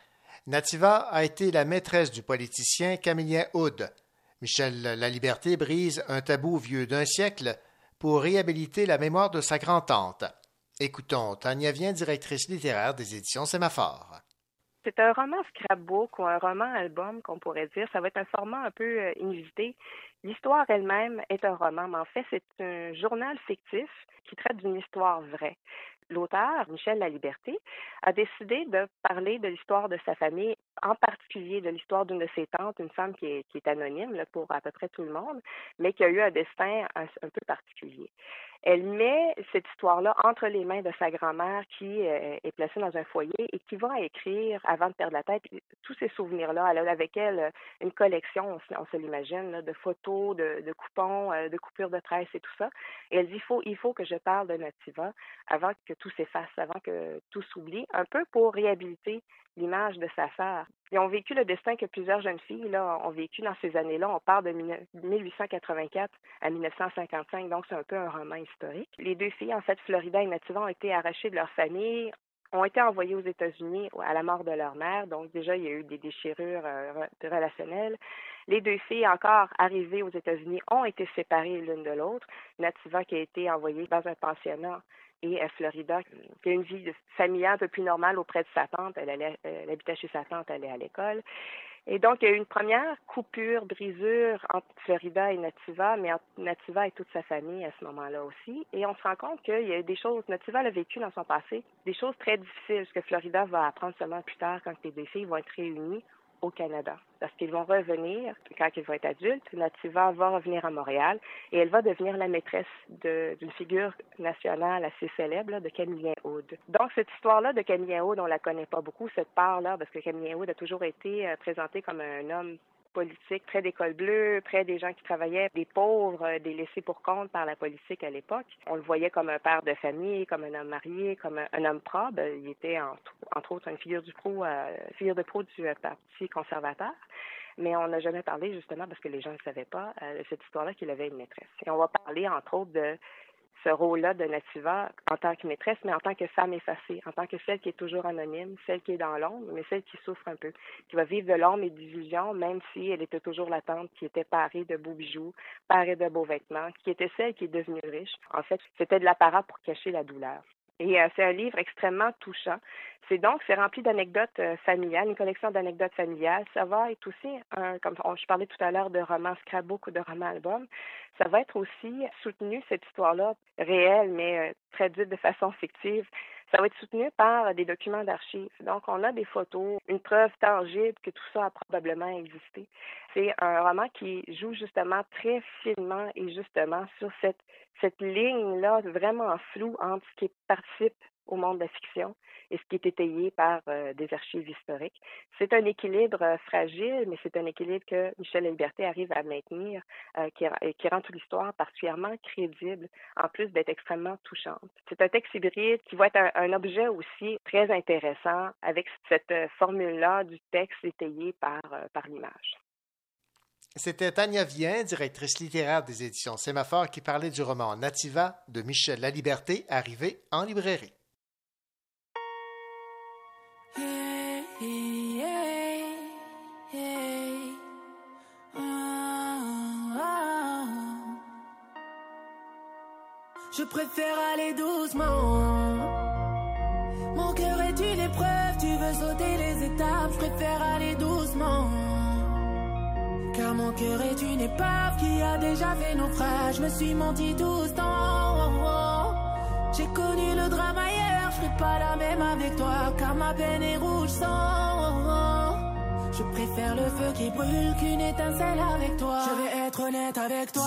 Nativa a été la maîtresse du politicien Camillien Houd. Michelle Laliberté brise un tabou vieux d'un siècle pour réhabiliter la mémoire de sa grand-tante. Écoutons Tania Vien, directrice littéraire des éditions Sémaphore. C'est un roman scrapbook ou un roman album qu'on pourrait dire. Ça va être un format un peu euh, inusité. L'histoire elle-même est un roman, mais en fait, c'est un journal fictif qui traite d'une histoire vraie. L'auteur, Michel Laliberté, a décidé de parler de l'histoire de sa famille, en particulier de l'histoire d'une de ses tantes, une femme qui est, anonyme pour à peu près tout le monde, mais qui a eu un destin un peu particulier. Elle met cette histoire-là entre les mains de sa grand-mère qui euh, est placée dans un foyer et qui va écrire, avant de perdre la tête, tous ces souvenirs-là. Elle a avec elle euh, une collection, on, se- l'imagine, de photos, de, coupons, euh, de coupures de presse et tout ça. Elle dit, il faut, il faut que je parle de Nativa avant que tout s'efface, avant que tout s'oublie, un peu pour réhabiliter l'image de sa sœur. Ils ont vécu le destin que plusieurs jeunes filles là, ont vécu dans ces années-là. On part de 1884 à 1955, donc c'est un peu un roman historique. Les deux filles, en fait, Florida et Nativa, ont été arrachées de leur famille, ont été envoyées aux États-Unis à la mort de leur mère. Donc déjà, il y a eu des déchirures euh, re- relationnelles. Les deux filles, encore arrivées aux États-Unis, ont été séparées l'une de l'autre. Nativa qui a été envoyée dans un pensionnat et euh, Florida qui a une vie familiale un peu plus normale auprès de sa tante. Elle, allait, euh, elle habitait chez sa tante, elle allait à l'école. Et donc, il y a eu une première coupure, brisure entre Florida et Nativa, mais entre Nativa et toute sa famille à ce moment-là aussi. Et on se rend compte qu'il y a des choses, Nativa l'a vécu dans son passé, des choses très difficiles, ce que Florida va apprendre seulement plus tard quand les deux filles vont être réunies au Canada. Parce qu'ils vont revenir quand ils vont être adultes. Nativa va revenir à Montréal et elle va devenir la maîtresse d'une figure nationale assez célèbre de Camillien Aude. Donc, cette histoire-là de Camillien Aude, on la connaît pas beaucoup, cette part-là, parce que Camillien Aude a toujours été euh, présenté comme un homme politique, près d'écoles bleues, près des gens qui travaillaient, des pauvres, euh, des laissés pour compte par la politique à l'époque. On le voyait comme un père de famille, comme un homme marié, comme un, homme probe. Il était entre, autres une figure pro, euh, figure de pro du euh, Parti conservateur. Mais on n'a jamais parlé justement parce que les gens ne savaient pas euh, de cette histoire-là qu'il avait une maîtresse. Et on va parler entre autres de ce rôle-là de Nativa en tant que maîtresse, mais en tant que femme effacée, en tant que celle qui est toujours anonyme, celle qui est dans l'ombre, mais celle qui souffre un peu, qui va vivre de l'ombre et d'illusions, même si elle était toujours la tante qui était parée de beaux bijoux, parée de beaux vêtements, qui était celle qui est devenue riche. En fait, c'était de l'apparat pour cacher la douleur. Et euh, c'est un livre extrêmement touchant. C'est donc, c'est rempli d'anecdotes euh, familiales, une collection d'anecdotes familiales. Ça va être aussi, un, comme je parlais tout à l'heure de romans scrapbook ou de romans album, ça va être aussi soutenu, cette histoire-là, réelle, mais euh, traduite de façon fictive. Ça va être soutenu par des documents d'archives. Donc, on a des photos, une preuve tangible que tout ça a probablement existé. C'est un roman qui joue justement très finement et justement sur cette, cette ligne-là vraiment floue entre ce qui participe au monde de la fiction et ce qui est étayé par euh, des archives historiques. C'est un équilibre euh, fragile, mais c'est un équilibre que Michel Liberté arrive à maintenir, euh, qui, rend toute l'histoire particulièrement crédible, en plus d'être extrêmement touchante. C'est un texte hybride qui va être un, objet aussi très intéressant avec cette formule-là du texte étayé par, par l'image. C'était Tania Vien, directrice littéraire des éditions Sémaphore, qui parlait du roman Nativa de Michel Laliberté, arrivé en librairie. Je préfère aller doucement. Mon cœur est une épreuve, tu veux sauter les étapes, je préfère aller doucement. Car mon cœur est une épave qui a déjà fait naufrage, je me suis menti tout ce temps. J'ai connu le drame je ferai pas la même avec toi, car ma peine est rouge sang. Je préfère le feu qui brûle qu'une étincelle avec toi. Je vais être honnête avec toi.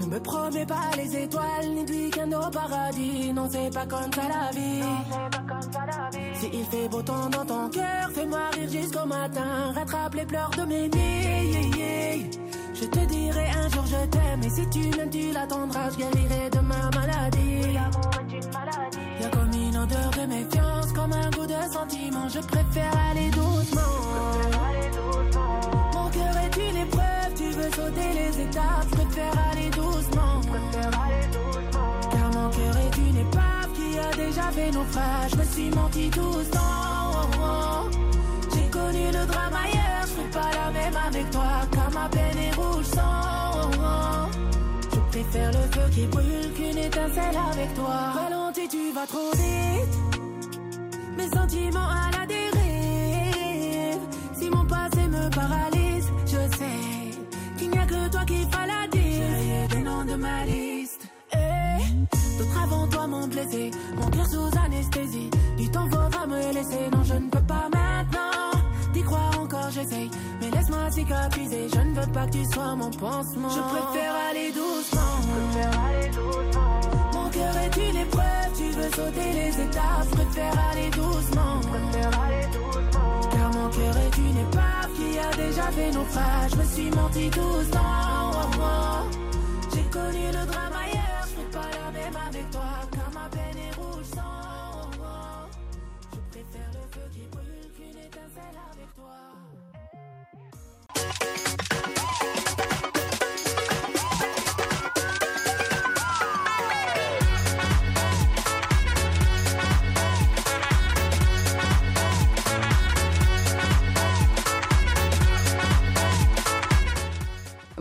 Ne me promets pas les étoiles ni de week-end au paradis. Non, c'est pas comme ça la vie. Si il fait beau temps dans ton cœur, fais-moi rire jusqu'au matin. Rattrape les pleurs de mes nuits. Je te dirai un jour je t'aime. Et si tu m'aimes, tu l'attendras. Je guérirai de ma maladie. Y'a comme une odeur de méfiance, comme un goût de sentiment. Je préfère aller doucement. Mon cœur est une épreuve, tu veux sauter les étapes. Je préfère aller doucement. Car mon cœur est une épave qui a déjà fait naufrage. Je me suis menti tout ce temps. Connu le drame ailleurs, je fais pas la même avec toi. Car ma peine est rouge sang. Je préfère le feu qui brûle qu'une étincelle avec toi. Ralentis, tu vas trop vite. Mes sentiments à la dérive. Si mon passé me paralyse, je sais qu'il n'y a que toi qui fera la diff. J'ai des noms de ma liste. Eh, D'autres avant toi m'ont blessé, mon cœur sous anesthésie. Du temps faudra me laisser, non je ne peux pas maintenant. D'y croire encore j'essaye, mais laisse-moi cicatriser. Je ne veux pas que tu sois mon pansement. Je préfère aller doucement. Mon cœur est une épreuve, tu veux sauter les étapes. Je préfère aller doucement. Car mon cœur est une épave qui a déjà fait naufrage. Je me suis menti tout ce temps. J'ai connu le drame ailleurs, je fais pas la même avec toi.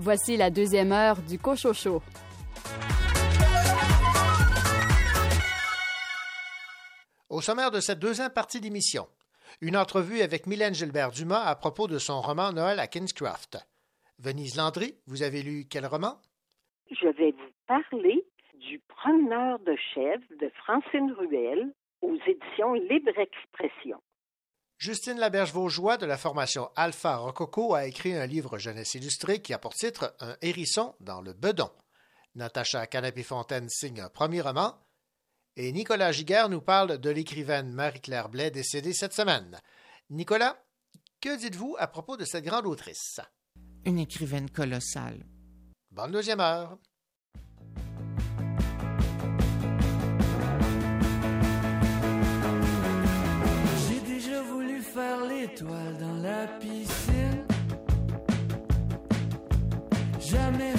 Voici la deuxième heure du Cochocho. Au sommaire de cette deuxième partie d'émission, une entrevue avec Mylène Gilbert-Dumas à propos de son roman Noël à Kingscroft. Venise Landry, vous avez lu quel roman? Je vais vous parler du Promeneur de chèvres de Francine Ruel aux éditions Libre Expression. Justine Laberge-Vaugeois de la formation Alpha Rococo a écrit un livre jeunesse illustré qui a pour titre Un hérisson dans le bedon. Natacha Canapé-Fontaine signe un premier roman. Et Nicolas Giguère nous parle de l'écrivaine Marie-Claire Blais décédée cette semaine. Nicolas, que dites-vous à propos de cette grande autrice? Une écrivaine colossale. Bonne deuxième heure. J'ai déjà voulu faire l'étoile dans la piscine. Jamais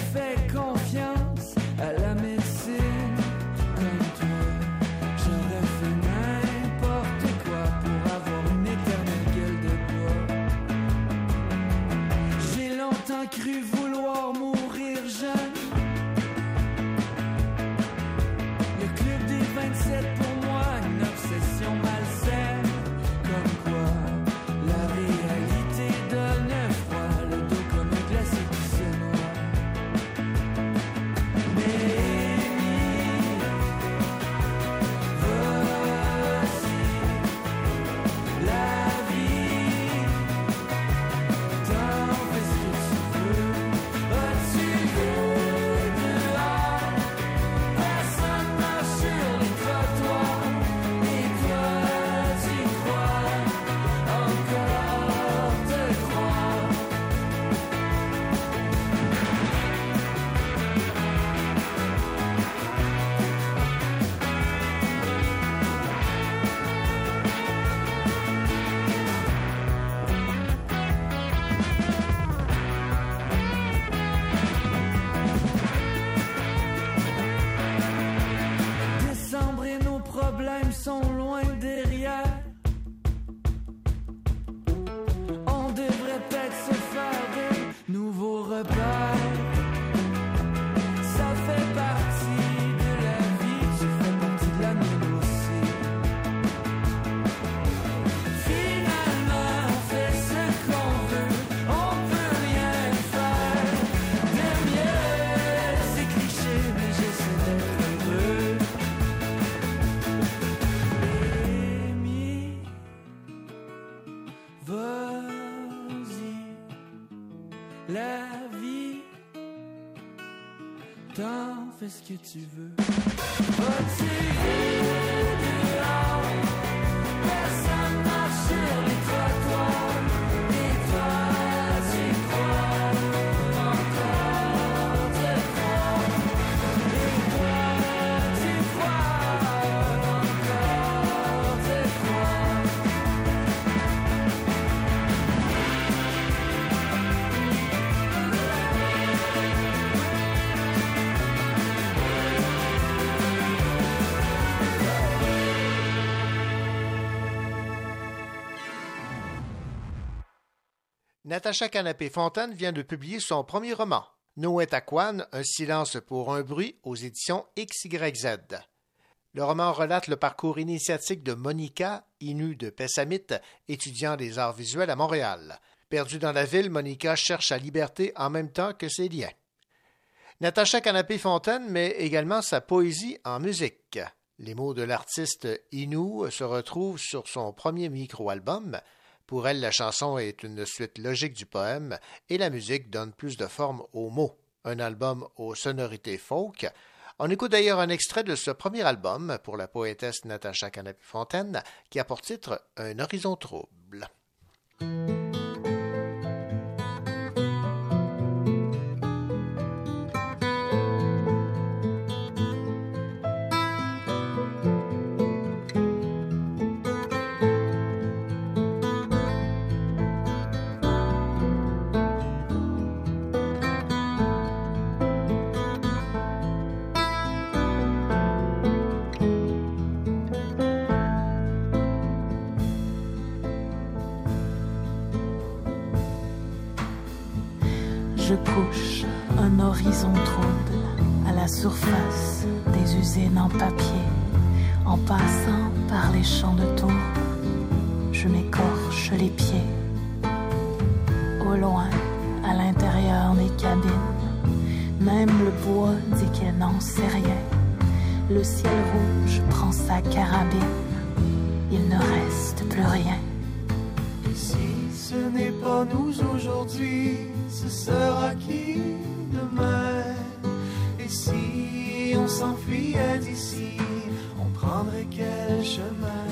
fais ce que tu veux. Natacha Canapé-Fontaine vient de publier son premier roman, Noétakwan, Un silence pour un bruit, aux éditions XYZ. Le roman relate le parcours initiatique de Monica, Inu de Pessamit, étudiant des arts visuels à Montréal. Perdue dans la ville, Monica cherche sa liberté en même temps que ses liens. Natacha Canapé-Fontaine met également sa poésie en musique. Les mots de l'artiste Inu se retrouvent sur son premier micro-album. Pour elle, la chanson est une suite logique du poème et la musique donne plus de forme aux mots. Un album aux sonorités folk. On écoute d'ailleurs un extrait de ce premier album pour la poétesse Natacha Canapé-Fontaine qui a pour titre Un horizon trouble. Je couche un horizon trouble à la surface des usines en papier. En passant par les champs de tourbe, je m'écorche les pieds. Au loin, à l'intérieur des cabines, même le bois dit qu'il n'en sait rien. Le ciel rouge prend sa carabine. Il ne reste plus rien. Ce n'est pas nous aujourd'hui, ce sera qui demain. Et si on s'enfuyait d'ici, on prendrait quel chemin?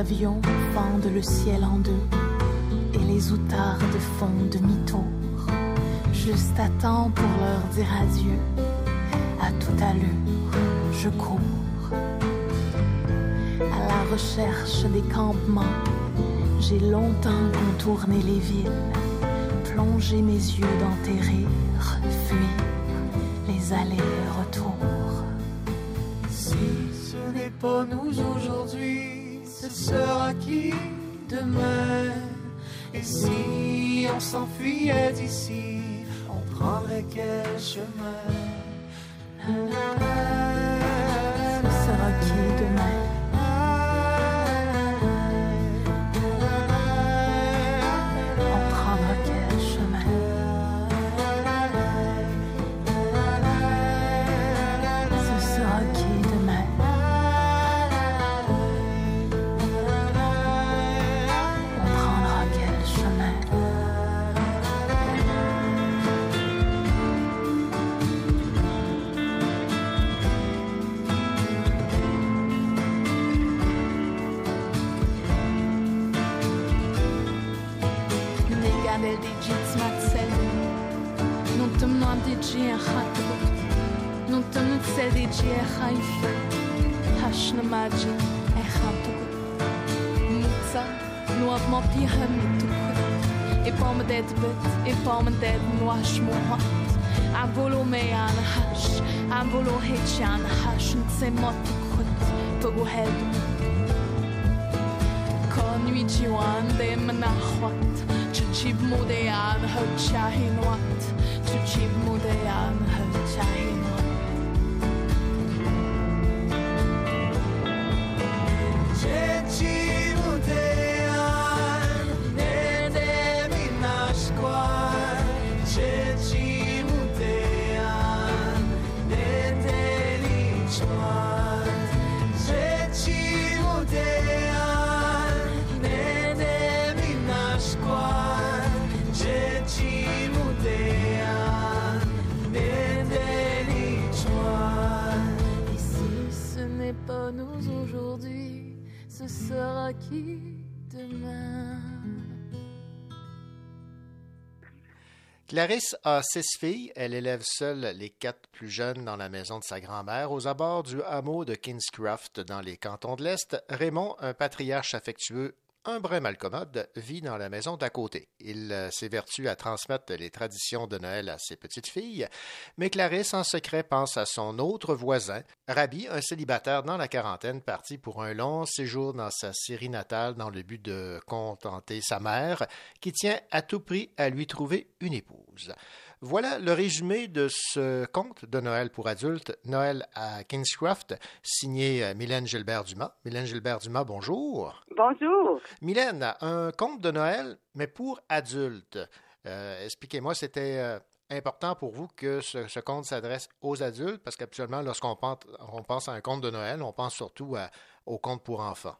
Avions fendent le ciel en deux et les outardes font demi-tour. Juste à temps pour leur dire adieu. À toute allure, je cours. À la recherche des campements, j'ai longtemps contourné les villes, plongé mes yeux dans tes rires, fuir les allers-retours. Si ce n'est pas nous aujourd'hui, sera qui demain Et si on s'enfuyait d'ici, on prendrait quel chemin Ce sera qui demain نوتم نام دیجی خطبت نوتم نتسل دیجی خیفه هشن ماجی اخم تقول موتسا نواب ما بيها متوكل إبام ديد بت إبام ديد نواش موهات عم بولو مي أنا هش عم بولو هيتش أنا هش نتسي ما تكخد تقو هيد 是寂寞的羊和柴火。Clarisse a six filles. Elle élève seule les quatre plus jeunes dans la maison de sa grand-mère aux abords du hameau de Kingscroft dans les cantons de l'Est. Raymond, un patriarche affectueux, un brin malcommode, vit dans la maison d'à côté. Il euh, s'évertue à transmettre les traditions de Noël à ses petites filles, mais Clarisse, en secret, pense à son autre voisin, Rabi, un célibataire dans la quarantaine, parti pour un long séjour dans sa Syrie natale dans le but de contenter sa mère, qui tient à tout prix à lui trouver une épouse. Voilà le résumé de ce conte de Noël pour adultes, Noël à Kingscroft, signé euh, Mylène Gilbert-Dumas. Mylène Gilbert-Dumas, bonjour. Bonjour. Mylène, un conte de Noël, mais pour adultes. Euh, Expliquez-moi, c'était euh, important pour vous que ce, ce conte s'adresse aux adultes, parce qu'habituellement, lorsqu'on pense, on pense à un conte de Noël, on pense surtout à- au conte pour enfants.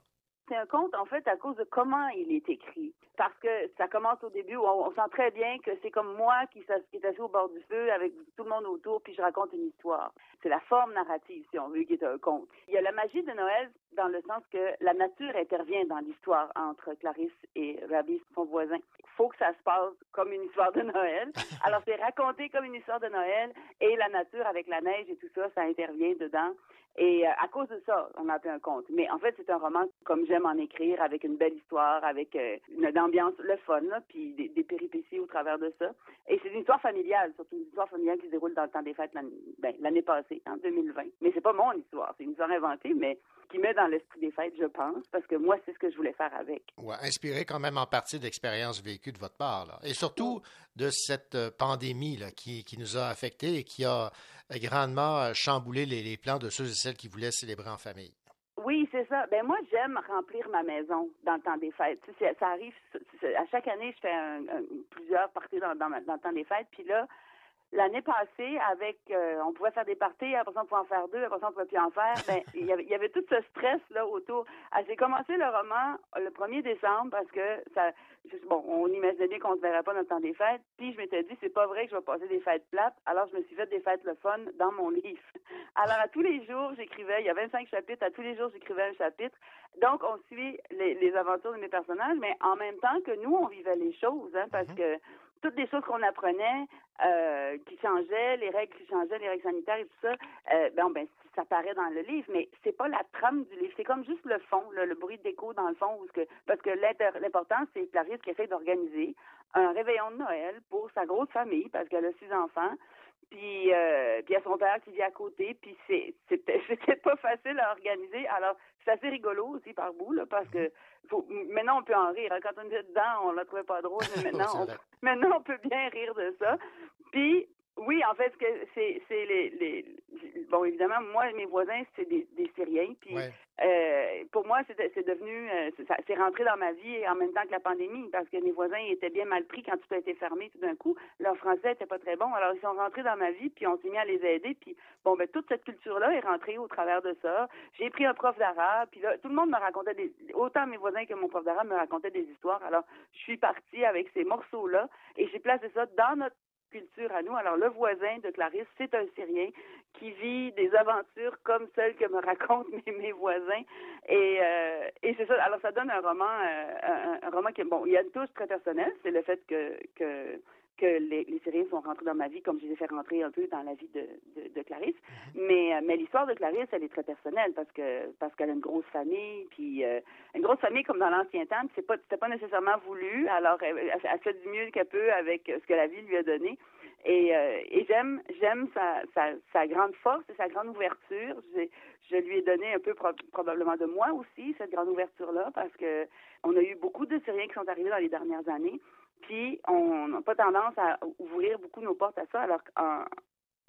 C'est un conte, en fait, à cause de comment il est écrit. Parce que ça commence au début où on, on sent très bien que c'est comme moi qui est assis au bord du feu avec tout le monde autour, puis je raconte une histoire. C'est la forme narrative, si on veut, qui est un conte. Il y a la magie de Noël dans le sens que la nature intervient dans l'histoire entre Clarisse et Rabbi, son voisin. Il faut que ça se passe comme une histoire de Noël. Alors, c'est raconté comme une histoire de Noël et la nature avec la neige et tout ça, ça intervient dedans. Et euh, à cause de ça, on a fait un conte. Mais en fait, c'est un roman comme j'aime en écrire, avec une belle histoire, avec euh, une ambiance, le fun, là, puis des, péripéties au travers de ça. Et c'est une histoire familiale, surtout une histoire familiale qui se déroule dans le temps des fêtes l'année ben, passée, en 2020. Mais c'est pas mon histoire, c'est une histoire inventée, mais qui met dans l'esprit des fêtes, je pense, parce que moi, c'est ce que je voulais faire avec. Ouais, inspiré quand même en partie d'expériences vécues de votre part, et surtout de cette euh, pandémie là, qui nous a affectés et qui a grandement euh, chamboulé les, plans de ceux et celles qui voulaient célébrer en famille. Oui, c'est ça. Ben moi, j'aime remplir ma maison dans le temps des fêtes. Tu sais, ça arrive à chaque année, je fais un- plusieurs parties dans, dans le temps des fêtes. Puis là, l'année passée, avec, euh, on pouvait faire des parties, après ça on pouvait en faire deux, après ça on pouvait plus en faire. Ben, il y avait, il y avait tout ce stress là autour. Ah, J'ai commencé le roman le 1er décembre parce que ça, bon, on imaginait bien qu'on ne se verrait pas dans le temps des fêtes. Puis je m'étais dit, c'est pas vrai que je vais passer des fêtes plates. Alors je me suis fait des fêtes le fun dans mon livre. Alors à tous les jours, j'écrivais. Il y a 25 chapitres. À tous les jours, j'écrivais un chapitre. Donc on suit les, les aventures de mes personnages, mais en même temps que nous, on vivait les choses, hein, parce que toutes les choses qu'on apprenait, euh, qui changeaient, les règles qui changeaient, les règles sanitaires et tout ça, euh, ben, ça paraît dans le livre, mais c'est pas la trame du livre, c'est comme juste le fond, le bruit d'écho dans le fond, que, parce que l'important, c'est Clarisse qui essaie d'organiser un réveillon de Noël pour sa grosse famille, parce qu'elle a six enfants, puis euh, puis il y a son père qui vit à côté, puis c'est c'était c'était pas facile à organiser. Alors c'est assez rigolo aussi par bout là, parce que faut, maintenant on peut en rire. Quand on était dedans, on la trouvait pas drôle, mais maintenant on, maintenant on peut bien rire de ça. Puis oui, en fait, c'est c'est les, les bon évidemment moi mes voisins c'est des, des Syriens, puis euh, pour moi c'est c'est devenu euh, c'est- rentré dans ma vie en même temps que la pandémie parce que mes voisins étaient bien mal pris quand tout a été fermé tout d'un coup. Leur français était pas très bon, alors ils sont rentrés dans ma vie puis on s'est mis à les aider puis bon ben toute cette culture là est rentrée au travers de ça. J'ai pris un prof d'arabe puis là tout le monde me racontait des autant mes voisins que mon prof d'arabe me racontaient des histoires. Alors je suis partie avec ces morceaux là et j'ai placé ça dans notre culture à nous. Alors, le voisin de Clarisse, c'est un Syrien qui vit des aventures comme celles que me racontent mes, mes voisins. Et, euh, et c'est ça. Alors, ça donne un roman, euh, un, roman qui, bon, il y a une touche très personnelle. C'est le fait que, que les, les Syriens sont rentrés dans ma vie comme je les ai fait rentrer un peu dans la vie de, de, de Clarisse. Mais, euh, mais l'histoire de Clarisse, elle est très personnelle parce que parce qu'elle a une grosse famille, puis euh, une grosse famille comme dans l'ancien temps, c'est pas c'était pas nécessairement voulu. Alors elle, elle, fait du mieux qu'elle peut avec ce que la vie lui a donné. Et, euh, et j'aime j'aime sa, sa, sa grande force et sa grande ouverture. Je lui ai donné un peu pro- probablement de moi aussi cette grande ouverture là parce que on a eu beaucoup de Syriens qui sont arrivés dans les dernières années. Puis on n'a pas tendance à ouvrir beaucoup nos portes à ça, alors qu'en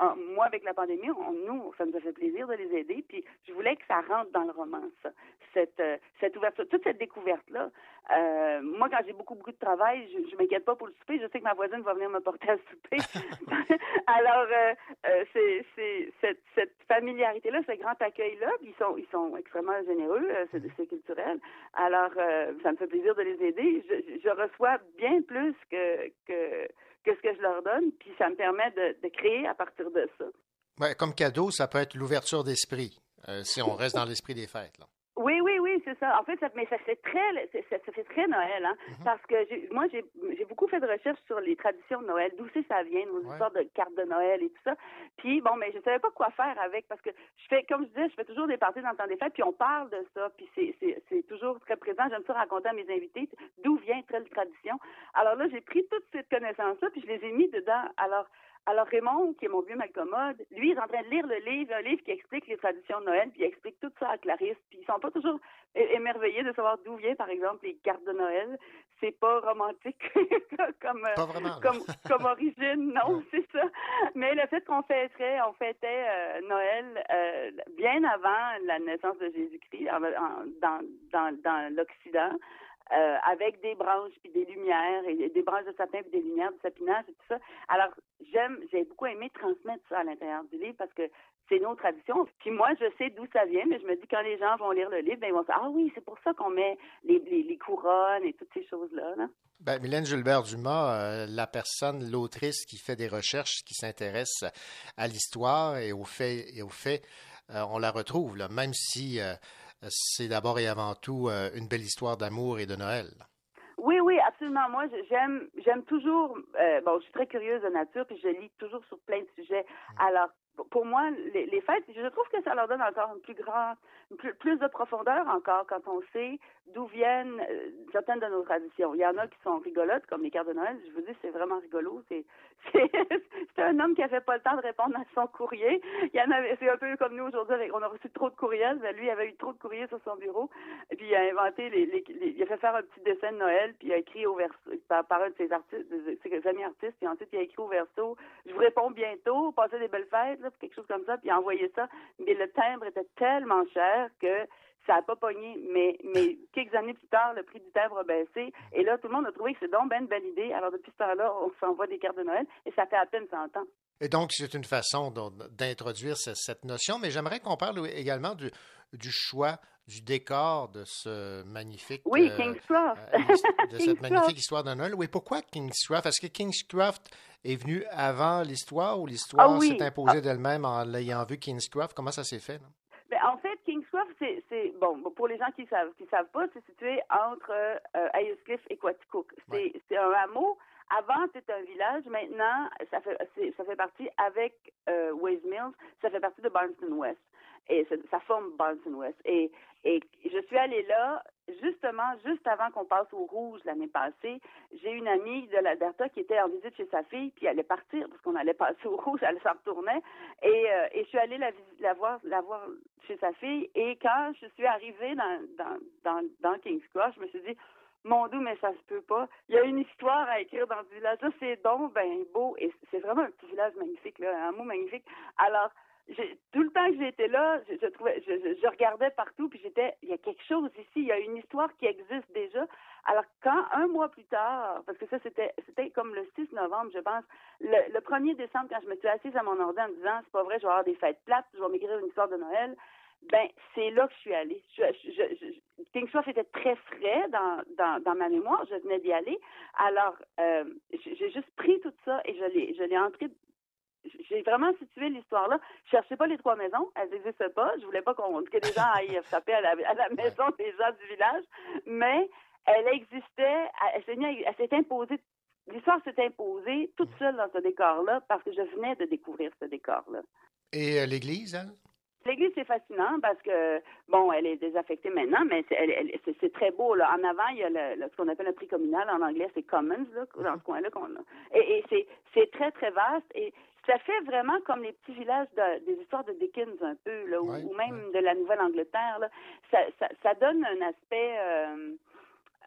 en- moi, avec la pandémie, on- nous, ça nous a fait plaisir de les aider. Puis je voulais que ça rentre dans le roman, ça. Cette, euh, cette ouverture, toute cette découverte-là. Euh, moi, quand j'ai beaucoup, beaucoup de travail, je, je m'inquiète pas pour le souper. Je sais que ma voisine va venir me porter à souper. Alors, euh, c'est, c'est cette, cette familiarité-là, ce grand accueil-là, puis ils sont, ils sont extrêmement généreux, c'est, c'est culturel. Alors, ça me fait plaisir de les aider. Je, je reçois bien plus que, que, que ce que je leur donne, puis ça me permet de, de créer à partir de ça. Ouais, comme cadeau, ça peut être l'ouverture d'esprit, euh, si on reste dans l'esprit des fêtes. Là. Oui, oui, oui, c'est ça. En fait, ça, mais ça fait très, ça, ça fait très Noël, hein, parce que moi, j'ai beaucoup fait de recherches sur les traditions de Noël, d'où ça vient, nos histoires de cartes de Noël et tout ça. Puis bon, mais je savais pas quoi faire avec, parce que je fais, comme je disais, je fais toujours des parties dans le temps des fêtes, puis on parle de ça, puis c'est toujours très présent. J'aime ça raconter à mes invités d'où vient telle tradition. Alors là, j'ai pris toute cette connaissance-là, puis je les ai mis dedans. Alors alors Raymond, qui est mon vieux malcommode, lui, il est en train de lire le livre, un livre qui explique les traditions de Noël, puis il explique tout ça à Clarisse. Puis ils sont pas toujours émerveillés de savoir d'où vient, par exemple, les cartes de Noël. C'est pas romantique comme, Pas vraiment, là. comme, comme origine, non, c'est ça. Mais le fait qu'on fêterait, on fêtait euh, Noël euh, bien avant la naissance de Jésus-Christ dans, dans, dans l'Occident. Euh, avec des branches puis des lumières et des branches de sapin puis des lumières de sapinage et tout ça. Alors j'aime, j'ai beaucoup aimé transmettre ça à l'intérieur du livre parce que c'est nos traditions. Puis moi, je sais d'où ça vient, mais je me dis quand les gens vont lire le livre, ben, ils vont dire ah oui, c'est pour ça qu'on met les, couronnes et toutes ces choses là. là. Ben, Mylène Gilbert-Dumas, euh, la personne, l'autrice qui fait des recherches, qui s'intéresse à l'histoire et aux faits, et euh, on la retrouve, même si c'est d'abord et avant tout euh, une belle histoire d'amour et de Noël. Oui, oui, absolument. Moi, j'aime, j'aime toujours. euh, bon, je suis très curieuse de nature, puis je lis toujours sur plein de sujets. Alors, p- pour moi, les, les fêtes, je trouve que ça leur donne encore une plus grande, plus, plus de profondeur encore quand on sait d'où viennent euh, certaines de nos traditions. Il y en a qui sont rigolotes, comme les cartes de Noël. Je vous dis, c'est vraiment rigolo. C'est, un homme qui n'avait pas le temps de répondre à son courrier. Il y en avait, c'est un peu comme nous aujourd'hui, on a reçu trop de courriels. lui, il avait eu trop de courriers sur son bureau. Puis, il a inventé les, il a fait faire un petit dessin de Noël, puis il a écrit au verso, par, un de ses artistes, ses amis artistes, puis ensuite il a écrit au verso, je vous réponds bientôt, passez des belles fêtes, là, quelque chose comme ça, puis il a envoyé ça. Mais le timbre était tellement cher que ça n'a pas pogné, mais, mais quelques années plus tard, le prix du timbre a baissé, et là, tout le monde a trouvé que c'est donc ben une belle idée. Alors, depuis ce temps-là, on s'envoie des cartes de Noël, et ça fait à peine 100 ans. Et donc, c'est une façon d'introduire ce- cette notion, mais j'aimerais qu'on parle également du, du choix du décor de ce magnifique... Oui, euh, Kingscroft. euh, de cette Kingscroft. magnifique histoire de Noël. Oui, pourquoi Kingscroft? Est-ce que Kingscroft est venu avant l'histoire ou l'histoire Ah oui. s'est imposée d'elle-même en l'ayant vu Kingscroft? Comment ça s'est fait? là? Ben, en fait, C'est, bon pour les gens qui savent qui savent pas, c'est situé entre euh, Ayercliff et Quaticook. C'est, c'est un hameau. Avant, c'était un village. Maintenant, ça fait ça fait partie avec euh, Mills, ça fait partie de Barnston West. Et ça, forme Barnston West. Et, et je suis allée là justement juste avant qu'on passe au rouge l'année passée. J'ai une amie de l'Alberta qui était en visite chez sa fille, puis elle allait partir parce qu'on allait passer au rouge, elle s'en retournait. Et, euh, et je suis allée la, la voir, la voir chez sa fille. Et quand je suis arrivée dans, dans, dans, King's Cross, je me suis dit, mon doux, mais ça se peut pas. Il y a une histoire à écrire dans ce village-là. C'est donc ben beau. Et c'est vraiment un petit village magnifique, là, un mot magnifique. Alors, tout le temps que j'étais là, je, regardais partout, puis j'étais, il y a quelque chose ici, il y a une histoire qui existe déjà. Alors quand un mois plus tard, parce que ça c'était, comme le 6 novembre, je pense, le, le 1er décembre, quand je me suis assise à mon ordi en me disant, c'est pas vrai, je vais avoir des fêtes plates, je vais m'écrire une histoire de Noël. Ben, c'est là que je suis allée. Je, je, était très frais dans, ma mémoire. Je venais d'y aller. Alors, euh, j'ai j'ai juste pris tout ça et je l'ai, je l'ai entré j'ai vraiment situé l'histoire là. Je cherchais pas les trois maisons, elles n'existaient pas. Je voulais pas qu'on que les gens aillent frapper à la, à la maison des gens du village, mais elle existait, elle s'est, elle s'est imposée. L'histoire s'est imposée toute seule dans ce décor-là parce que je venais de découvrir ce décor-là. Et euh, l'Église, elle? L'église, c'est fascinant parce que, bon, elle est désaffectée maintenant, mais c'est, elle- elle- c'est- c'est très beau. Là. En avant, il y a le, le- ce qu'on appelle le prix communal. En anglais, c'est Commons, là, dans ce coin-là. qu'on a. Et, et c'est, c'est très, très vaste. Et ça fait vraiment comme les petits villages de- des histoires de Dickens, un peu, là, ou, ou même de la Nouvelle-Angleterre. Ça, ça, ça donne un aspect... euh,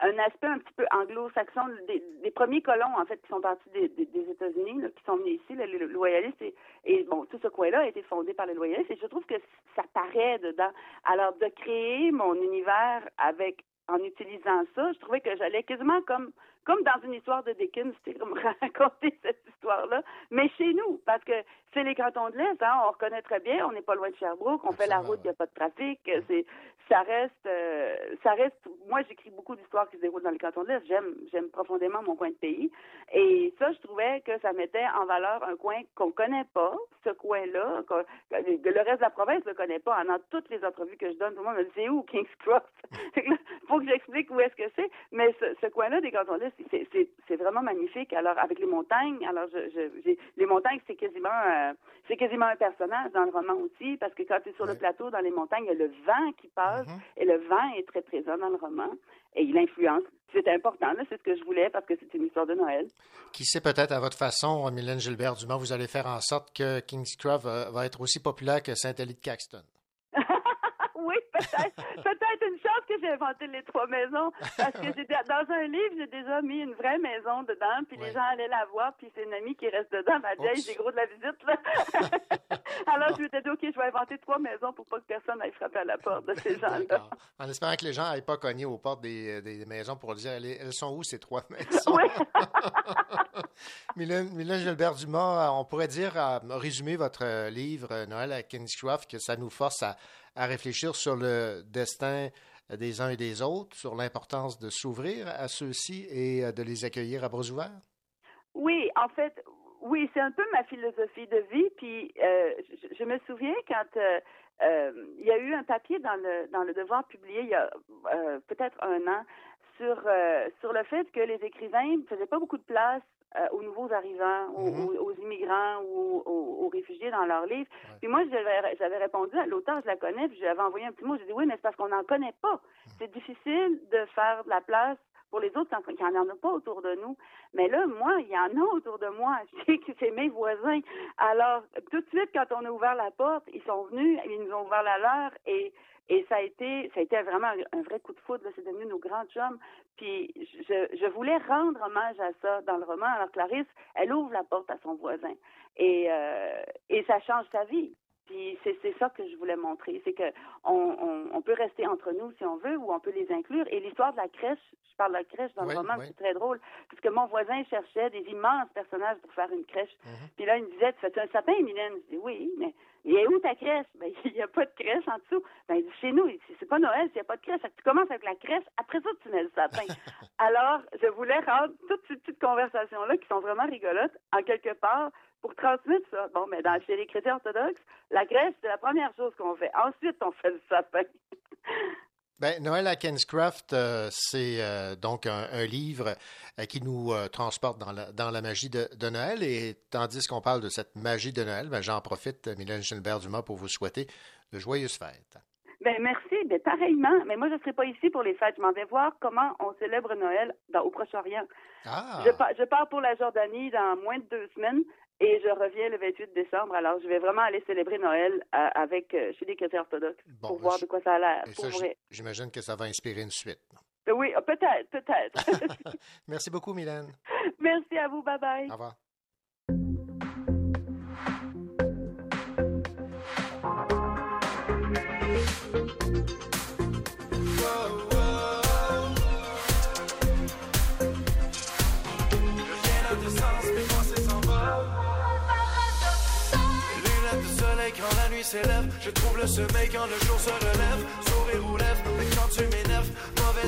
un aspect un petit peu anglo-saxon. Des, des premiers colons en fait qui sont partis des, des- des États-Unis qui sont venus ici les loyalistes et, et bon tout ce coin-là a été fondé par les loyalistes. Et je trouve que ça paraît dedans. Alors de créer mon univers avec en utilisant ça je trouvais que j'allais quasiment comme comme dans une histoire de Dickens c'était comme raconter cette histoire-là. Mais chez nous parce que c'est les cantons de l'Est hein, on reconnaît très bien on n'est pas loin de Sherbrooke on fait la route il n'y a pas de trafic c'est ça reste euh, ça reste moi j'écris beaucoup d'histoires qui se déroulent dans les cantons de l'Est j'aime j'aime profondément mon coin de pays. Et ça je trouvais que ça mettait en valeur un coin qu'on connaît pas ce coin-là le reste de la province ne le connaît pas. Dans toutes les entrevues que je donne tout le monde me dit c'est où Kings Cross? Faut que j'explique où est-ce que c'est. Mais ce, ce coin-là des cantons de l'Est c'est vraiment magnifique. Alors avec les montagnes alors je, je j'ai- les montagnes c'est quasiment euh, c'est quasiment un personnage dans le roman aussi parce que quand tu es sur le plateau dans les montagnes il y a le vent qui passe et le vent est très présent dans le roman et il influence. C'est important là c'est ce que je voulais parce que c'est une histoire de Noël. Qui sait peut-être à votre façon, Mylène Gilbert Dumont, vous allez faire en sorte que Kingscroft va, va être aussi populaire que Saint-Élie de Caxton. Peut-être. peut-être une chance que j'ai inventé les trois maisons. Parce que j'ai dans un livre, j'ai déjà mis une vraie maison dedans, puis les gens allaient la voir, puis c'est une amie qui reste dedans. Elle m'a dit, j'ai gros de la visite, là. Alors, je m'étais dit, OK, je vais inventer trois maisons pour pas que personne aille frapper à la porte de ces gens-là. En espérant que les gens n'aillent pas cogner aux portes des, des maisons pour dire elles, elles sont où ces trois maisons? Oui. Mylène, Mylène Gilbert Dumas, euh, on pourrait dire, à résumer votre euh, livre euh, Noël à Kingscroft, que ça nous force à, à réfléchir sur le destin des uns et des autres, sur l'importance de s'ouvrir à ceux-ci et euh, de les accueillir à bras ouverts? Oui, en fait, oui, c'est un peu ma philosophie de vie. Puis, euh, je, me souviens quand euh, il y a eu un papier dans le dans le Devoir publié il y a peut-être un an sur sur le fait que les écrivains ne faisaient pas beaucoup de place euh, aux nouveaux arrivants, aux, aux- aux immigrants ou aux, aux réfugiés dans leurs livres. Puis moi, j'avais j'avais répondu à l'auteur, je la connais, puis j'avais envoyé un petit mot. J'ai dit oui, mais c'est parce qu'on n'en connaît pas. C'est difficile de faire de la place pour les autres quand il n'y en a pas autour de nous. Mais là, moi, il y en a autour de moi. Je sais que c'est mes voisins. Alors, tout de suite, quand on a ouvert la porte, ils sont venus, ils nous ont ouvert la leur et et ça a été, ça a été vraiment un, un vrai coup de foudre. C'est devenu nos grands chums. Puis je, je voulais rendre hommage à ça dans le roman. Alors Clarisse, elle ouvre la porte à son voisin et euh, et ça change sa vie. Puis c'est ça que je voulais montrer, c'est que on, on, on peut rester entre nous si on veut ou on peut les inclure. Et l'histoire de la crèche, je parle de la crèche dans Oui, le roman, oui. c'est très drôle, parce que mon voisin cherchait des immenses personnages pour faire une crèche. Puis là, il me disait, tu fais un sapin, Mylène? Je dis, oui, mais il est où ta crèche? Ben, il n'y a pas de crèche en dessous. Ben, il dit, chez nous, il c'est pas Noël, s'il n'y a pas de crèche. Tu commences avec la crèche, après ça, tu mets le sapin. Alors, je voulais rendre toutes ces petites conversations-là, qui sont vraiment rigolotes, en quelque part, pour transmettre ça. Bon, mais dans, chez les chrétiens orthodoxes, la crèche, c'est la première chose qu'on fait. Ensuite, on fait le sapin. Ben, Noël à euh, c'est euh, donc un, un livre euh, qui nous euh, transporte dans la, dans la magie de, de Noël. Et tandis qu'on parle de cette magie de Noël, ben, j'en profite, Mylène Gilbert-Dumas, pour vous souhaiter de joyeuses fêtes. Ben merci, ben pareillement. Mais moi, je ne serai pas ici pour les fêtes. Je m'en vais voir comment on célèbre Noël dans, au Proche-Orient. Ah. Je, je pars pour la Jordanie dans moins de deux semaines et je reviens le 28 décembre. Alors, je vais vraiment aller célébrer Noël euh, avec euh, chez les chrétiens orthodoxes pour voir de quoi ça a l'air. J'imagine que ça va inspirer une suite. Oui, euh, peut-être, peut-être. Merci beaucoup, Mylène. merci à vous. Bye bye. Au revoir. Je trouve le sommeil quand le jour se relève. Sourire aux lèvres, mais quand tu m'énerves,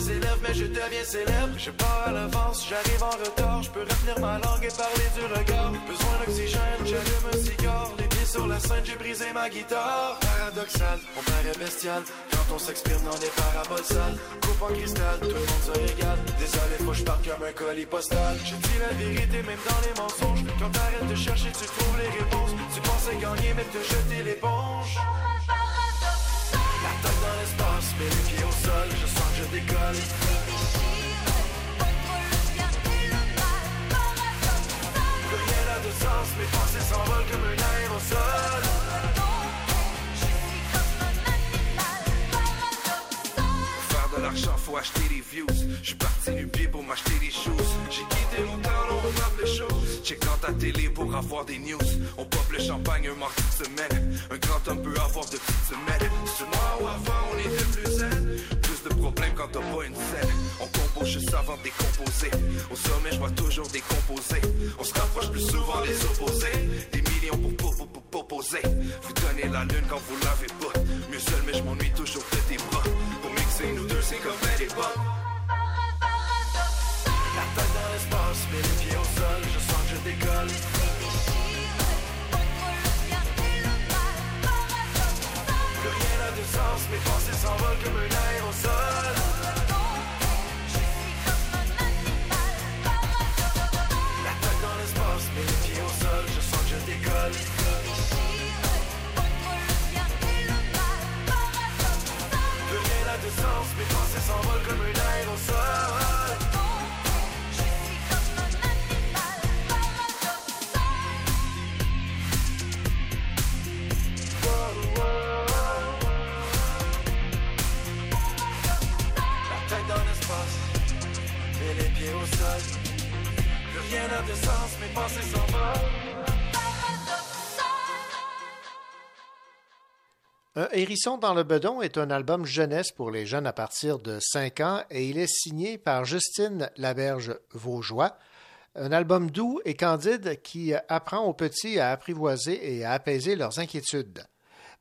mais je deviens célèbre. Je pars à l'avance, j'arrive en retard. Je peux retenir ma langue et parler du regard. Besoin d'oxygène, j'allume un cigare. Les pieds sur la scène, j'ai brisé ma guitare. Paradoxal, on paraît bestial. Quand on s'exprime dans des paraboles sales. Coupe en cristal, tout le monde se régale. Désolé, faut que je parte comme un colis postal. Je dis la vérité, même dans les mensonges. Quand t'arrêtes de chercher, tu trouves les réponses. Tu pensais gagner, mais te jeter l'éponge. Décolle. Plus rien n'a de sens, mes pensées s'envolent comme un aérosol. Pour faire de l'argent, faut acheter des views. Je suis parti du pied pour m'acheter des choses. Ta télé pour avoir des news. On pop le champagne un mardi de semaine. Un grand homme peut avoir de petites semaines. Ce mois ou avant, on était plus zen. Plus de problèmes quand t'as pas une scène. On compose juste avant de décomposer. Au sommet, je vois toujours décomposer. On se rapproche plus souvent des opposés. Des millions pour pour pour pour proposer. Vous donnez la lune quand vous l'avez pas. Mieux seul, mais je m'ennuie toujours de tes bras. Pour mixer nous deux, c'est comme elle pas. Tête dans l'espace, mais les pieds au sol, je sens que je décolle. Plus rien n'a de sens, mes pensées s'envolent comme un aérosol. La tête dans l'espace, mais les pieds au sol, je sens que je décolle. Plus rien n'a de sens, mes pensées s'envolent comme un aérosol. Un hérisson dans le bedon est un album jeunesse pour les jeunes à partir de 5 ans et il est signé par Justine Laberge Vaugeois. Un album doux et candide qui apprend aux petits à apprivoiser et à apaiser leurs inquiétudes.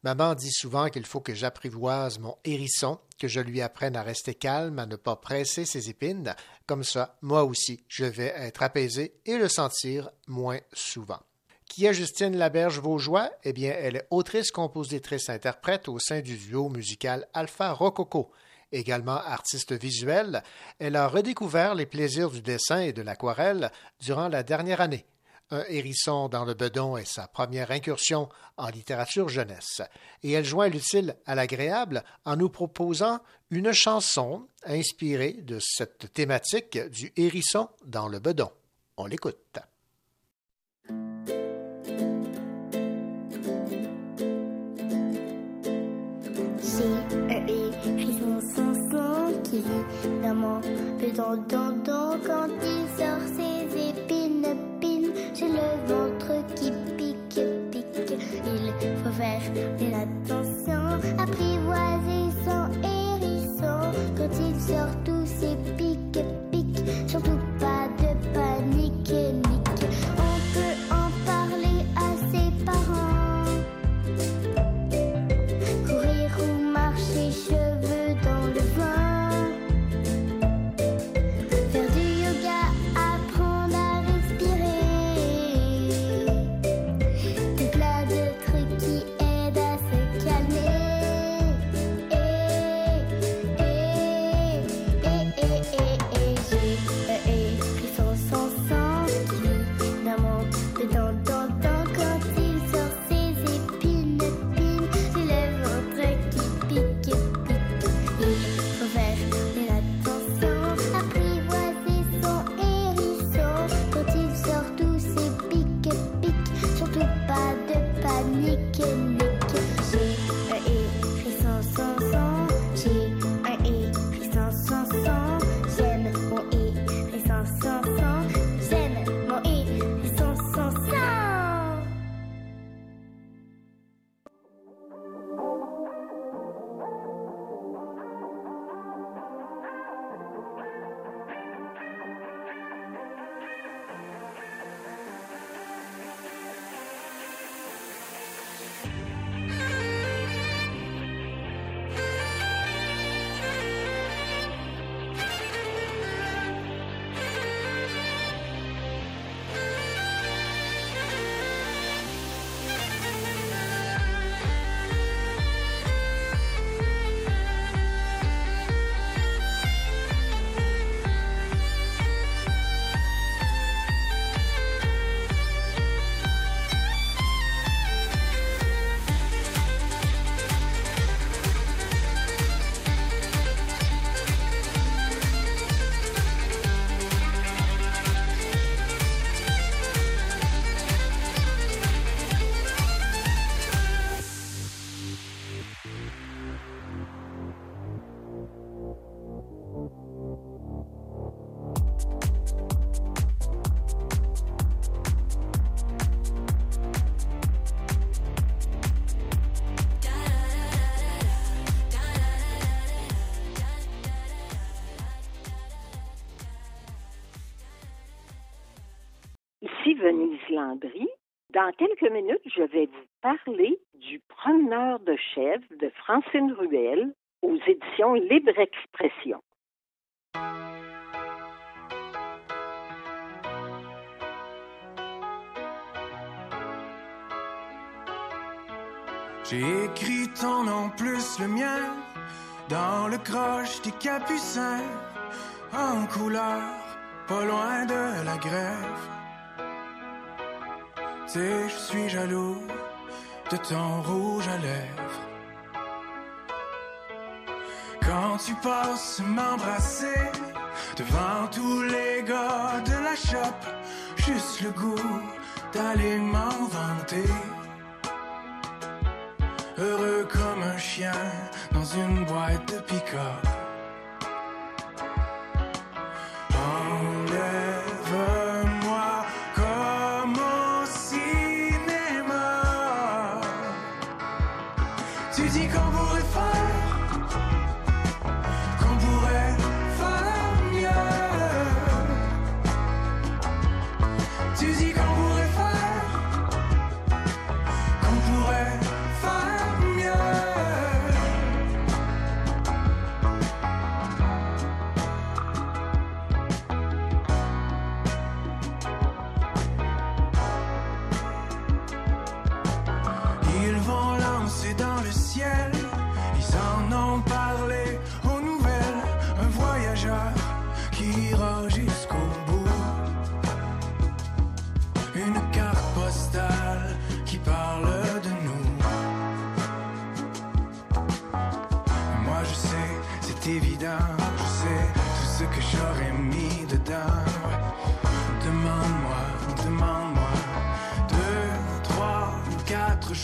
Maman dit souvent qu'il faut que j'apprivoise mon hérisson, que je lui apprenne à rester calme, à ne pas presser ses épines. Comme ça, moi aussi, je vais être apaisé et le sentir moins souvent. Qui est Justine Laberge Vaugeois? Eh bien, elle est autrice, compositrice, interprète au sein du duo musical Alpha Rococo. Également artiste visuelle, elle a redécouvert les plaisirs du dessin et de l'aquarelle durant la dernière année. Un hérisson dans le bedon est sa première incursion en littérature jeunesse, et elle joint l'utile à l'agréable en nous proposant une chanson inspirée de cette thématique du hérisson dans le bedon. On l'écoute. Dans mon bedon quand il sort ses épines pines. J'ai le ventre qui pique, pique. Il faut faire de l'attention, apprivoiser son hérisson quand il sort tous ses piques, piques. Surtout Venise Landry. Dans quelques minutes, je vais vous parler du Promeneur de chèvres de Francine Ruel aux éditions Libre Expression. J'ai écrit ton nom plus le mien dans le croche des capucins en couleur, pas loin de la grève. Sais, je suis jaloux de ton rouge à lèvres. Quand tu passes m'embrasser devant tous les gars de la shop, juste le goût d'aller m'en vanter. Heureux comme un chien dans une boîte de pick-up.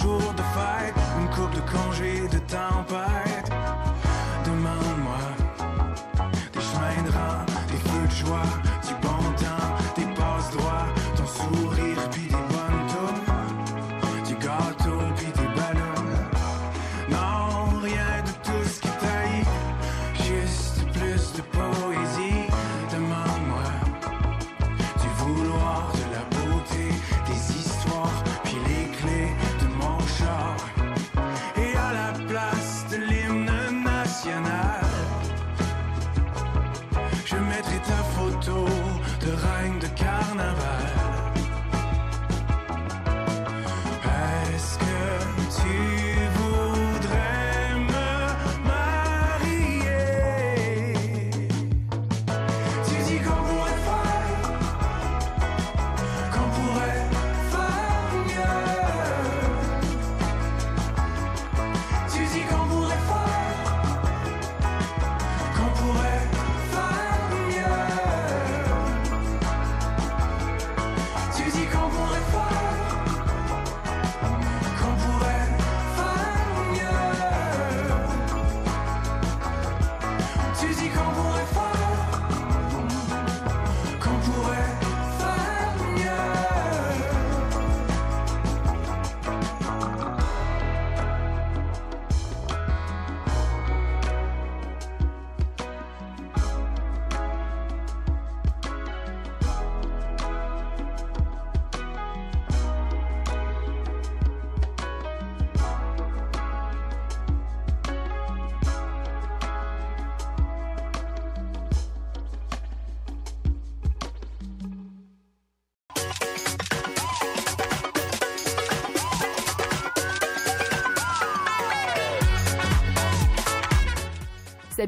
Jours de fête, une coupe de congé de. Demande-moi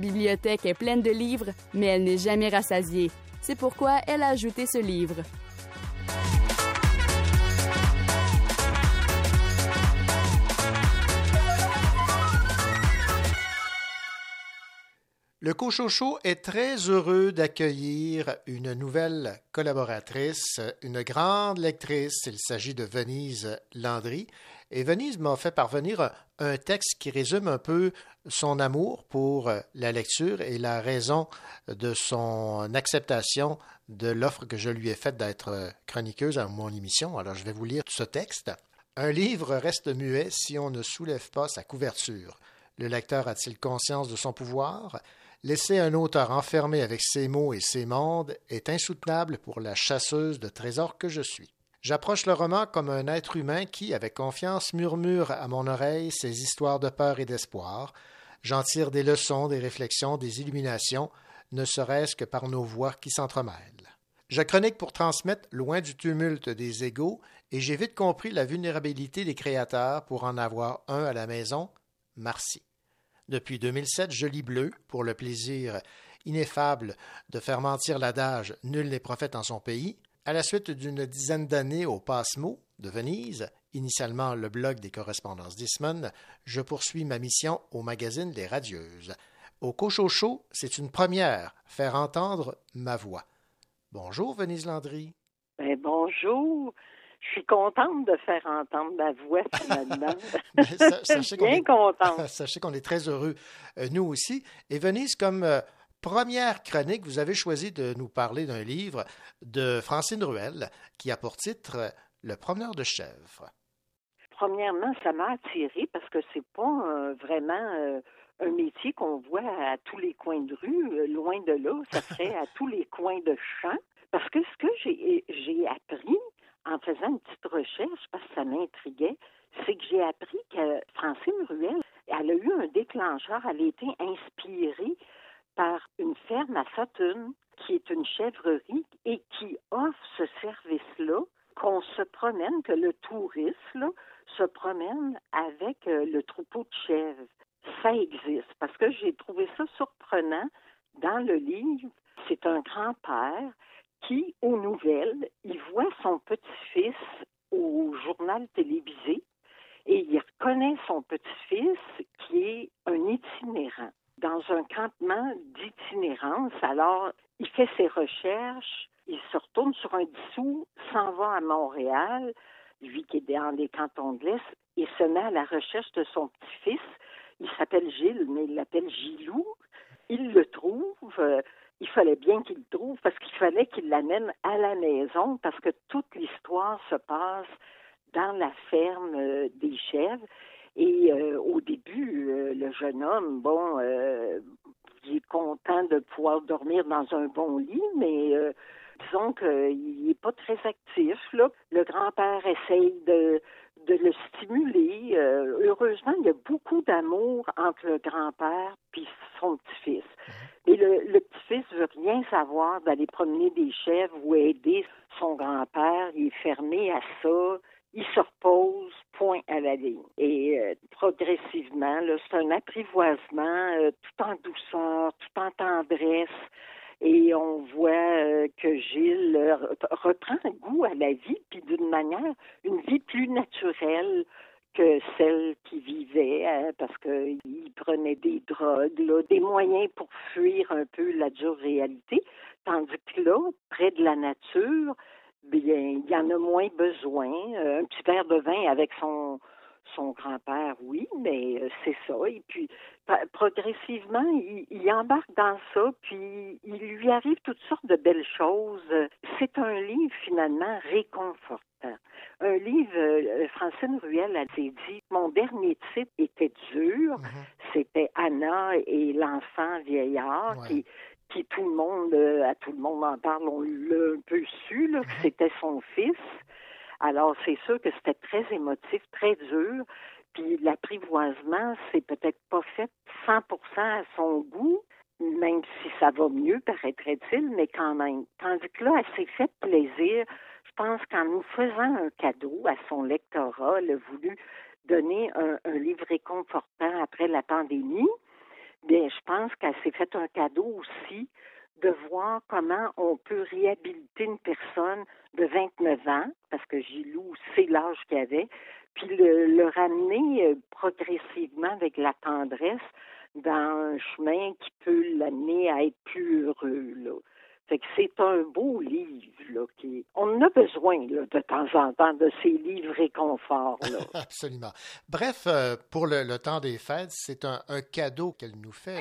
bibliothèque est pleine de livres, mais elle n'est jamais rassasiée. C'est pourquoi elle a ajouté ce livre. Le Cochocho est très heureux d'accueillir une nouvelle collaboratrice, une grande lectrice. Il s'agit de Venise Landry. Et Venise m'a fait parvenir un, texte qui résume un peu son amour pour la lecture et la raison de son acceptation de l'offre que je lui ai faite d'être chroniqueuse à mon émission. Alors je vais vous lire ce texte. Un livre reste muet si on ne soulève pas sa couverture. Le lecteur a-t-il conscience de son pouvoir? Laisser un auteur enfermé avec ses mots et ses mondes est insoutenable pour la chasseuse de trésors que je suis. J'approche le roman comme un être humain qui, avec confiance, murmure à mon oreille ses histoires de peur et d'espoir. J'en tire des leçons, des réflexions, des illuminations, ne serait-ce que par nos voix qui s'entremêlent. Je chronique pour transmettre loin du tumulte des égaux, et j'ai vite compris la vulnérabilité des créateurs pour en avoir un à la maison, Marcy. Depuis 2007, je lis Bleu pour le plaisir ineffable de faire mentir l'adage Nul n'est prophète en son pays. À la suite d'une dizaine d'années au Passemo de Venise, initialement le blog des correspondances d'Isman, je poursuis ma mission au magazine Les Radieuses. Au Cochocho, c'est une première, faire entendre ma voix. Bonjour, Venise Landry. Ben, bonjour. Je suis contente de faire entendre ma voix finalement. sachez Bien est, contente. Sachez qu'on est très heureux, euh, nous aussi. Et Venise, comme euh, première chronique, vous avez choisi de nous parler d'un livre de Francine Ruel qui a pour titre euh, Le promeneur de chèvres. Premièrement, ça m'a attiré parce que c'est pas vraiment un métier qu'on voit à tous les coins de rue, loin de là, ça serait à tous les coins de champ. Parce que ce que j'ai appris, en faisant une petite recherche, parce que ça m'intriguait, c'est que j'ai appris que Francine Ruel, elle a eu un déclencheur, elle a été inspirée par une ferme à Sutton, qui est une chèvrerie et qui offre ce service-là, qu'on se promène, que le touriste là, se promène avec euh, le troupeau de chèvres. Ça existe, parce que j'ai trouvé ça surprenant dans le livre. C'est un grand-père qui, aux nouvelles, il voit son petit-fils au journal télévisé et il reconnaît son petit-fils qui est un itinérant dans un campement d'itinérance. Alors, il fait ses recherches, il se retourne sur un dissous, s'en va à Montréal, lui qui est dans les cantons de l'Est, et se met à la recherche de son petit-fils. Il s'appelle Gilles, mais il l'appelle Gilou. Il le trouve, euh, il fallait bien qu'il le trouve parce qu'il fallait qu'il l'amène à la maison parce que toute l'histoire se passe dans la ferme euh, des chèvres. Et euh, au début, euh, le jeune homme, bon, il est content de pouvoir dormir dans un bon lit, mais disons qu'il n'est pas très actif. Là. Le grand-père essaye de, de le stimuler. heureusement, il y a beaucoup d'amour entre le grand-père et son petit-fils. Et le, le petit-fils veut rien savoir d'aller promener des chèvres ou aider son grand-père. Il est fermé à ça. Il se repose, point à la ligne. Et euh, progressivement, c'est un apprivoisement euh, tout en douceur, tout en tendresse. Et on voit euh, que Gilles reprend goût à la vie, puis d'une manière, une vie plus naturelle, que celle qui vivait, hein, parce qu'il prenait des drogues, des moyens pour fuir un peu la dure réalité, tandis que là, près de la nature, bien, il y en a moins besoin. Euh, un petit verre de vin avec son son grand-père, oui, mais euh, c'est ça. Et puis, progressivement, il, il, embarque dans ça, puis il lui arrive toutes sortes de belles choses. C'est un livre finalement réconfortant un livre, euh, Francine Ruel a dit, mon dernier titre était dur, mhm. c'était Anna et l'enfant vieillard qui qui tout le monde, euh, à tout le monde en parle, on l'a un peu su, là, que mhm. c'était son fils. Alors, c'est sûr que c'était très émotif, très dur. Puis l'apprivoisement, c'est peut-être pas fait 100% à son goût, même si ça va mieux, paraîtrait-il, mais quand même. Tandis que là, elle s'est fait plaisir je pense qu'en nous faisant un cadeau à son lectorat, elle a voulu donner un, livre réconfortant après la pandémie. Bien, je pense qu'elle s'est fait un cadeau aussi de voir comment on peut réhabiliter une personne de 29 ans, parce que Gilou, c'est l'âge qu'il avait, puis le, le, ramener euh, progressivement avec la tendresse dans un chemin qui peut l'amener à être plus heureux. Fait que c'est un beau livre, là, qui... On a besoin, de temps en temps, de ces livres réconforts. Absolument. Bref, euh, pour le, temps des fêtes, c'est un, cadeau qu'elle nous fait.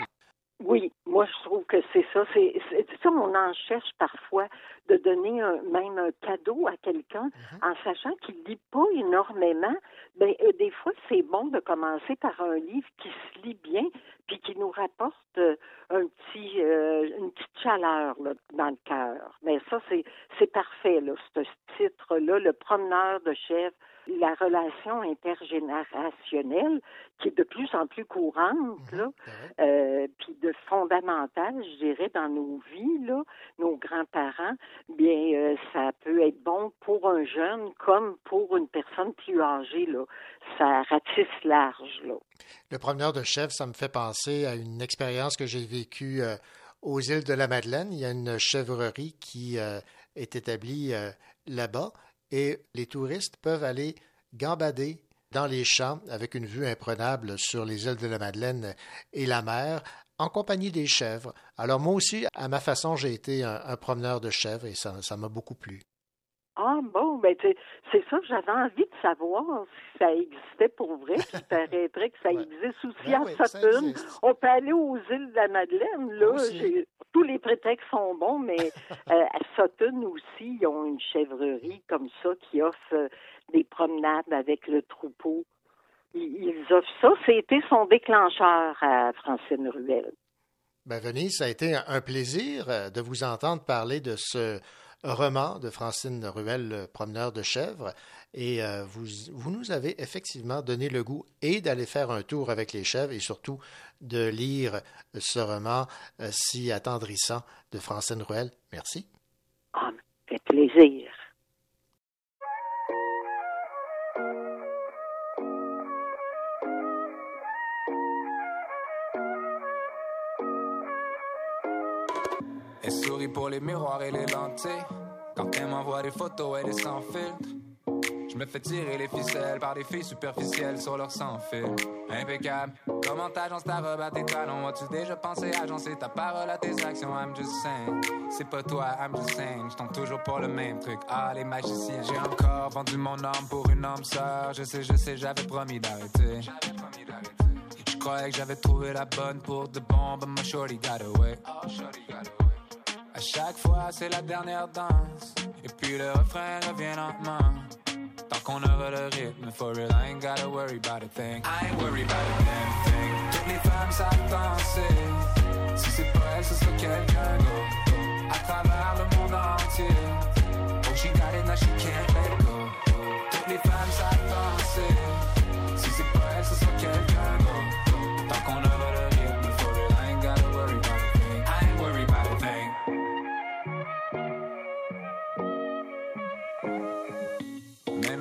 Oui, moi je trouve que c'est ça. C'est ça, on en cherche parfois de donner un, même un cadeau à quelqu'un mm-hmm. en sachant qu'il lit pas énormément. Ben euh, des fois c'est bon de commencer par un livre qui se lit bien puis qui nous rapporte euh, un petit une petite chaleur là, dans le cœur. Mais ça, c'est, c'est parfait, là, ce titre-là, Le promeneur de chèvre. La relation intergénérationnelle qui est de plus en plus courante, là, euh, puis de fondamentale, je dirais, dans nos vies, là, nos grands-parents, bien, euh, ça peut être bon pour un jeune comme pour une personne plus âgée, là. Ça ratisse large, là. Le promeneur de chèvre, ça me fait penser à une expérience que j'ai vécue euh, aux îles de la Madeleine. Il y a une chèvrerie qui est établie là-bas et les touristes peuvent aller gambader dans les champs avec une vue imprenable sur les îles de la Madeleine et la mer en compagnie des chèvres. Alors moi aussi, à ma façon, j'ai été un, promeneur de chèvres et ça, m'a beaucoup plu. Ah bon, ben c'est ça, j'avais envie de savoir si ça existait pour vrai. Il paraîtrait que ça existe aussi ben à Sutton. On peut aller aux îles de la Madeleine, là. Tous les prétextes sont bons, mais euh, à Sutton aussi, ils ont une chèvrerie comme ça qui offre euh, des promenades avec le troupeau. Ils, offrent ça. C'était son déclencheur à Francine Ruel. Ben, Venise, ça a été un plaisir euh, de vous entendre parler de ce roman de Francine Ruel, promeneur de chèvres. Et euh, vous, vous, nous avez effectivement donné le goût et d'aller faire un tour avec les chèvres et surtout de lire ce roman euh, si attendrissant de Francine Ruel. Merci. Ah, fait plaisir. Les miroirs et les lentilles. Quand elle m'envoie des photos, elle est sans filtre. Je me fais tirer les ficelles par des filles superficielles sur leur sans fil. Impeccable. Comment t'agences ta robe à tes talons? As-tu déjà pensé agencer ta parole à tes actions? I'm just saying. C'est pas toi, I'm just saying. Je toujours pour le même truc. Ah, les magiciens. J'ai encore vendu mon âme pour une âme sœur. Je sais, je sais, j'avais promis d'arrêter. Je croyais que j'avais trouvé la bonne pour de bon, but my shorty got away. Oh, shorty got away. Chaque fois, c'est la dernière danse. Et puis le refrain revient lentement. Tant qu'on aura le rythme, for real, I ain't gotta worry about a thing. I ain't worry about a damn thing. Toutes les femmes savent danser. Si c'est pas elle, ce sera quelqu'un d'autre. À travers le monde entier. Oh, she got it, now she can't let go. Toutes les femmes savent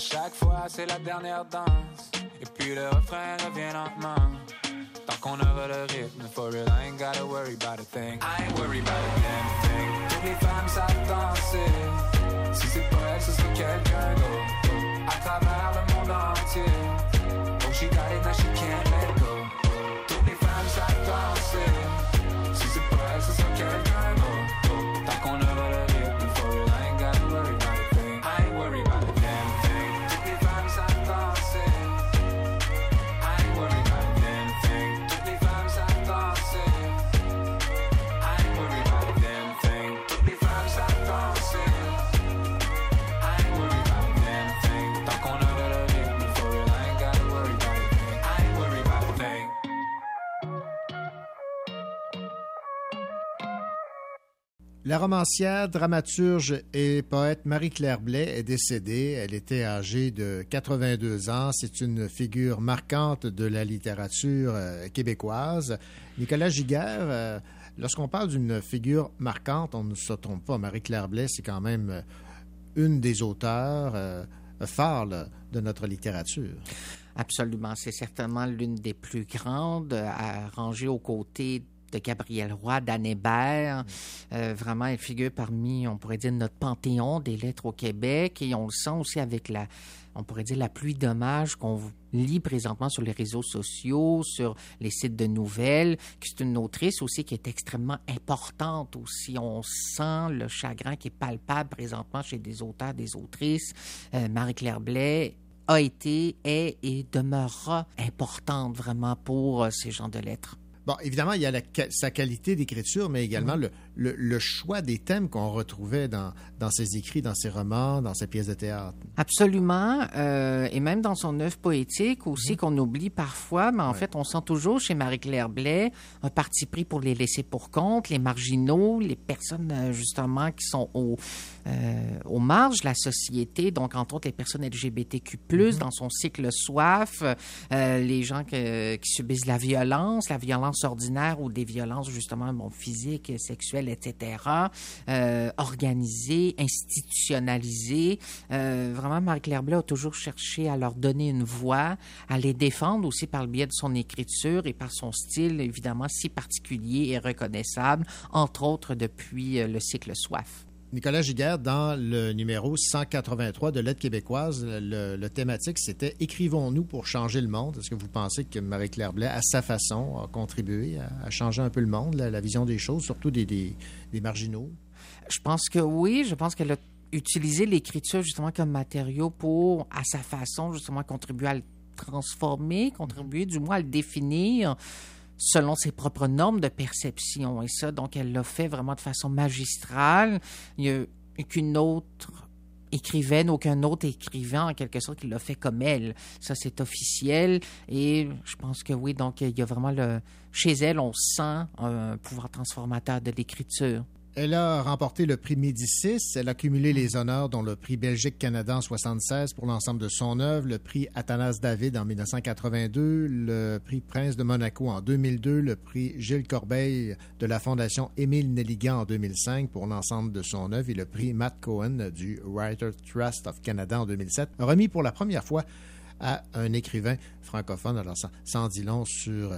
Chaque fois, c'est la dernière danse. Et puis le refrain revient lentement. Tant qu'on aura le rythme, for real, I ain't gotta worry about a thing. I ain't worry about a damn thing. Toutes les femmes savent danser. Si c'est pas elle, ce sera quelqu'un d'autre. À travers le monde entier. Oh, she got it, now she can't let La romancière, dramaturge et poète Marie-Claire Blais est décédée. Elle était âgée de 82 ans. C'est une figure marquante de la littérature euh, québécoise. Nicolas Giguère, euh, lorsqu'on parle d'une figure marquante, on ne se trompe pas. Marie-Claire Blais, c'est quand même euh, une des auteurs phares de notre littérature. Absolument. C'est certainement l'une des plus grandes, à ranger aux côtés de Gabriel Roy, d'Anne Hébert. Euh, vraiment, elle figure parmi, on pourrait dire, notre panthéon des lettres au Québec. Et on le sent aussi avec la, on pourrait dire, la pluie d'hommages qu'on lit présentement sur les réseaux sociaux, sur les sites de nouvelles, c'est une autrice aussi qui est extrêmement importante aussi. On sent le chagrin qui est palpable présentement chez des auteurs, des autrices. Euh, Marie-Claire Blais a été, est et demeurera importante vraiment pour euh, ces gens de lettres. Bon, évidemment, il y a la, sa qualité d'écriture, mais également Mhm. le, le, le choix des thèmes qu'on retrouvait dans, dans ses écrits, dans ses romans, dans ses pièces de théâtre. Absolument, euh, et même dans son œuvre poétique aussi qu'on oublie parfois, mais en fait on sent toujours chez Marie-Claire Blais un parti pris pour les laisser pour compte, les marginaux, les personnes euh, justement qui sont au, euh, aux marges de la société, donc entre autres les personnes LGBTQ+, dans son cycle Soif, euh, les gens que- qui subissent la violence, la violence ordinaire ou des violences justement bon, physiques, sexuelles, etc., euh, organisées, institutionnalisées. Euh, vraiment, Marie-Claire Blais a toujours cherché à leur donner une voix, à les défendre aussi par le biais de son écriture et par son style, évidemment, si particulier et reconnaissable, entre autres depuis euh, le cycle Soif. Nicolas Giguère, dans le numéro 183 de l'aide québécoise, le, thématique, c'était Écrivons-nous pour changer le monde. Est-ce que vous pensez que Marie-Claire Blais, à sa façon, a contribué à, changer un peu le monde, la, vision des choses, surtout des, des, des marginaux? Je pense que oui. Je pense qu'elle a utilisé l'écriture justement comme matériau pour, à sa façon, justement, contribuer à le transformer, contribuer du moins à le définir selon ses propres normes de perception. Et ça, donc, elle l'a fait vraiment de façon magistrale. Il n'y a aucune autre écrivaine, aucun autre écrivain, en quelque sorte, qui l'a fait comme elle. Ça, c'est officiel. Et je pense que oui, donc, il y a vraiment le... Chez elle, on sent un pouvoir transformateur de l'écriture. Elle a remporté le prix Médicis. Elle a cumulé les honneurs, dont le prix Belgique-Canada en 76 pour l'ensemble de son œuvre, le prix Athanas David en 1982, le prix Prince de Monaco en 2002, le prix Gilles Corbeil de la Fondation Émile Nelligan en 2005 pour l'ensemble de son œuvre et le prix Matt Cohen du Writer Trust of Canada en 2007, remis pour la première fois à un écrivain francophone. Alors, en dit long sur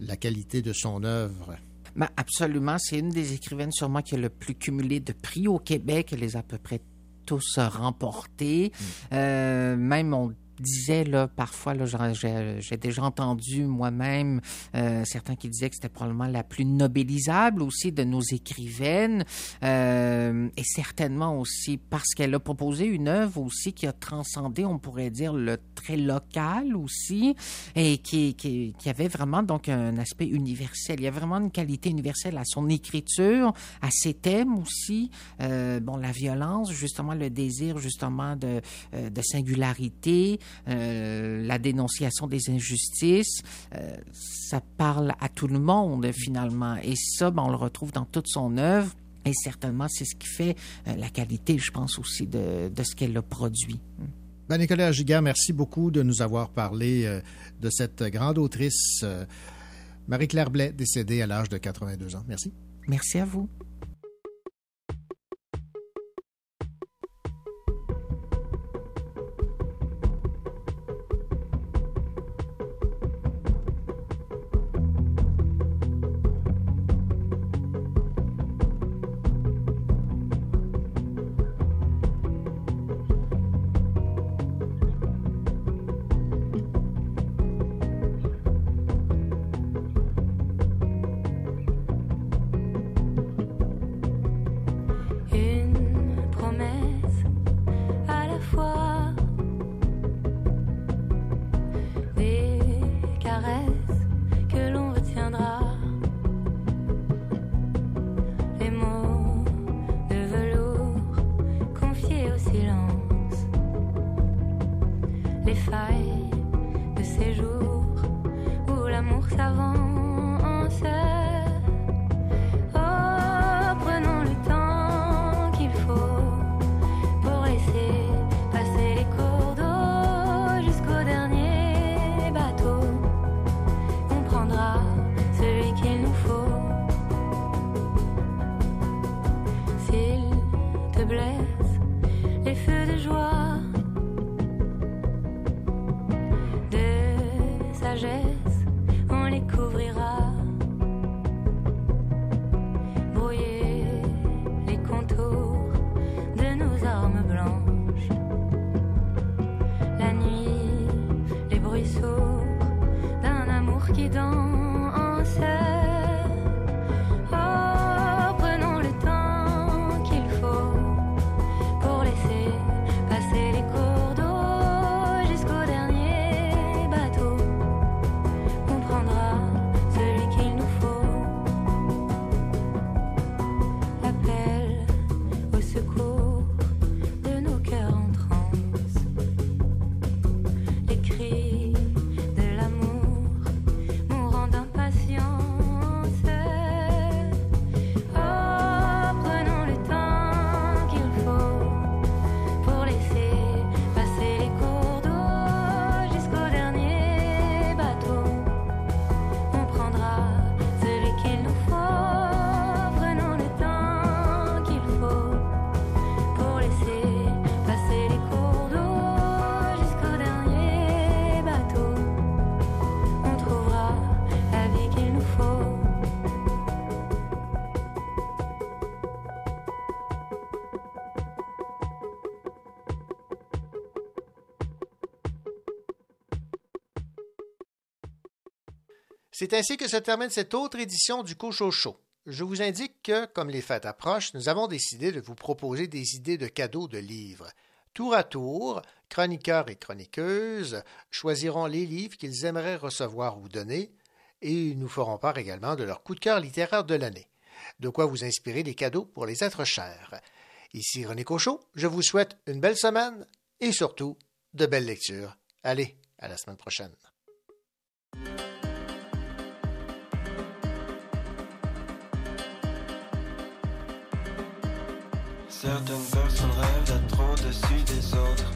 la qualité de son œuvre. Ben, absolument. C'est une des écrivaines sûrement qui a le plus cumulé de prix au Québec. Elle les a à peu près tous remportés. Euh, même on disait là parfois là j'ai déjà entendu moi-même euh, certains qui disaient que c'était probablement la plus nobilisable aussi de nos écrivaines euh, et certainement aussi parce qu'elle a proposé une œuvre aussi qui a transcendé on pourrait dire le très local aussi et qui, qui, qui avait vraiment donc un aspect universel. Il y a vraiment une qualité universelle à son écriture à ses thèmes aussi Euh, bon la violence justement le désir justement de, de singularité euh, la dénonciation des injustices, euh, ça parle à tout le monde finalement. Et ça, ben, on le retrouve dans toute son œuvre. Et certainement, c'est ce qui fait euh, la qualité, je pense aussi, de, de ce qu'elle a produit. Ben, Nicolas Giguère, merci beaucoup de nous avoir parlé de cette grande autrice, Marie-Claire Blais, décédée à l'âge de 82 ans. Merci. Merci à vous. C'est ainsi que se termine cette autre édition du Cocho Show. Je vous indique que, comme les fêtes approchent, nous avons décidé de vous proposer des idées de cadeaux de livres. Tour à tour, chroniqueurs et chroniqueuses choisiront les livres qu'ils aimeraient recevoir ou donner, et nous ferons part également de leur coup de cœur littéraire de l'année. De quoi vous inspirer des cadeaux pour les êtres chers. Ici René Cochot, je vous souhaite une belle semaine et surtout de belles lectures. Allez, à la semaine prochaine. Certaines personnes rêvent d'être au-dessus des autres.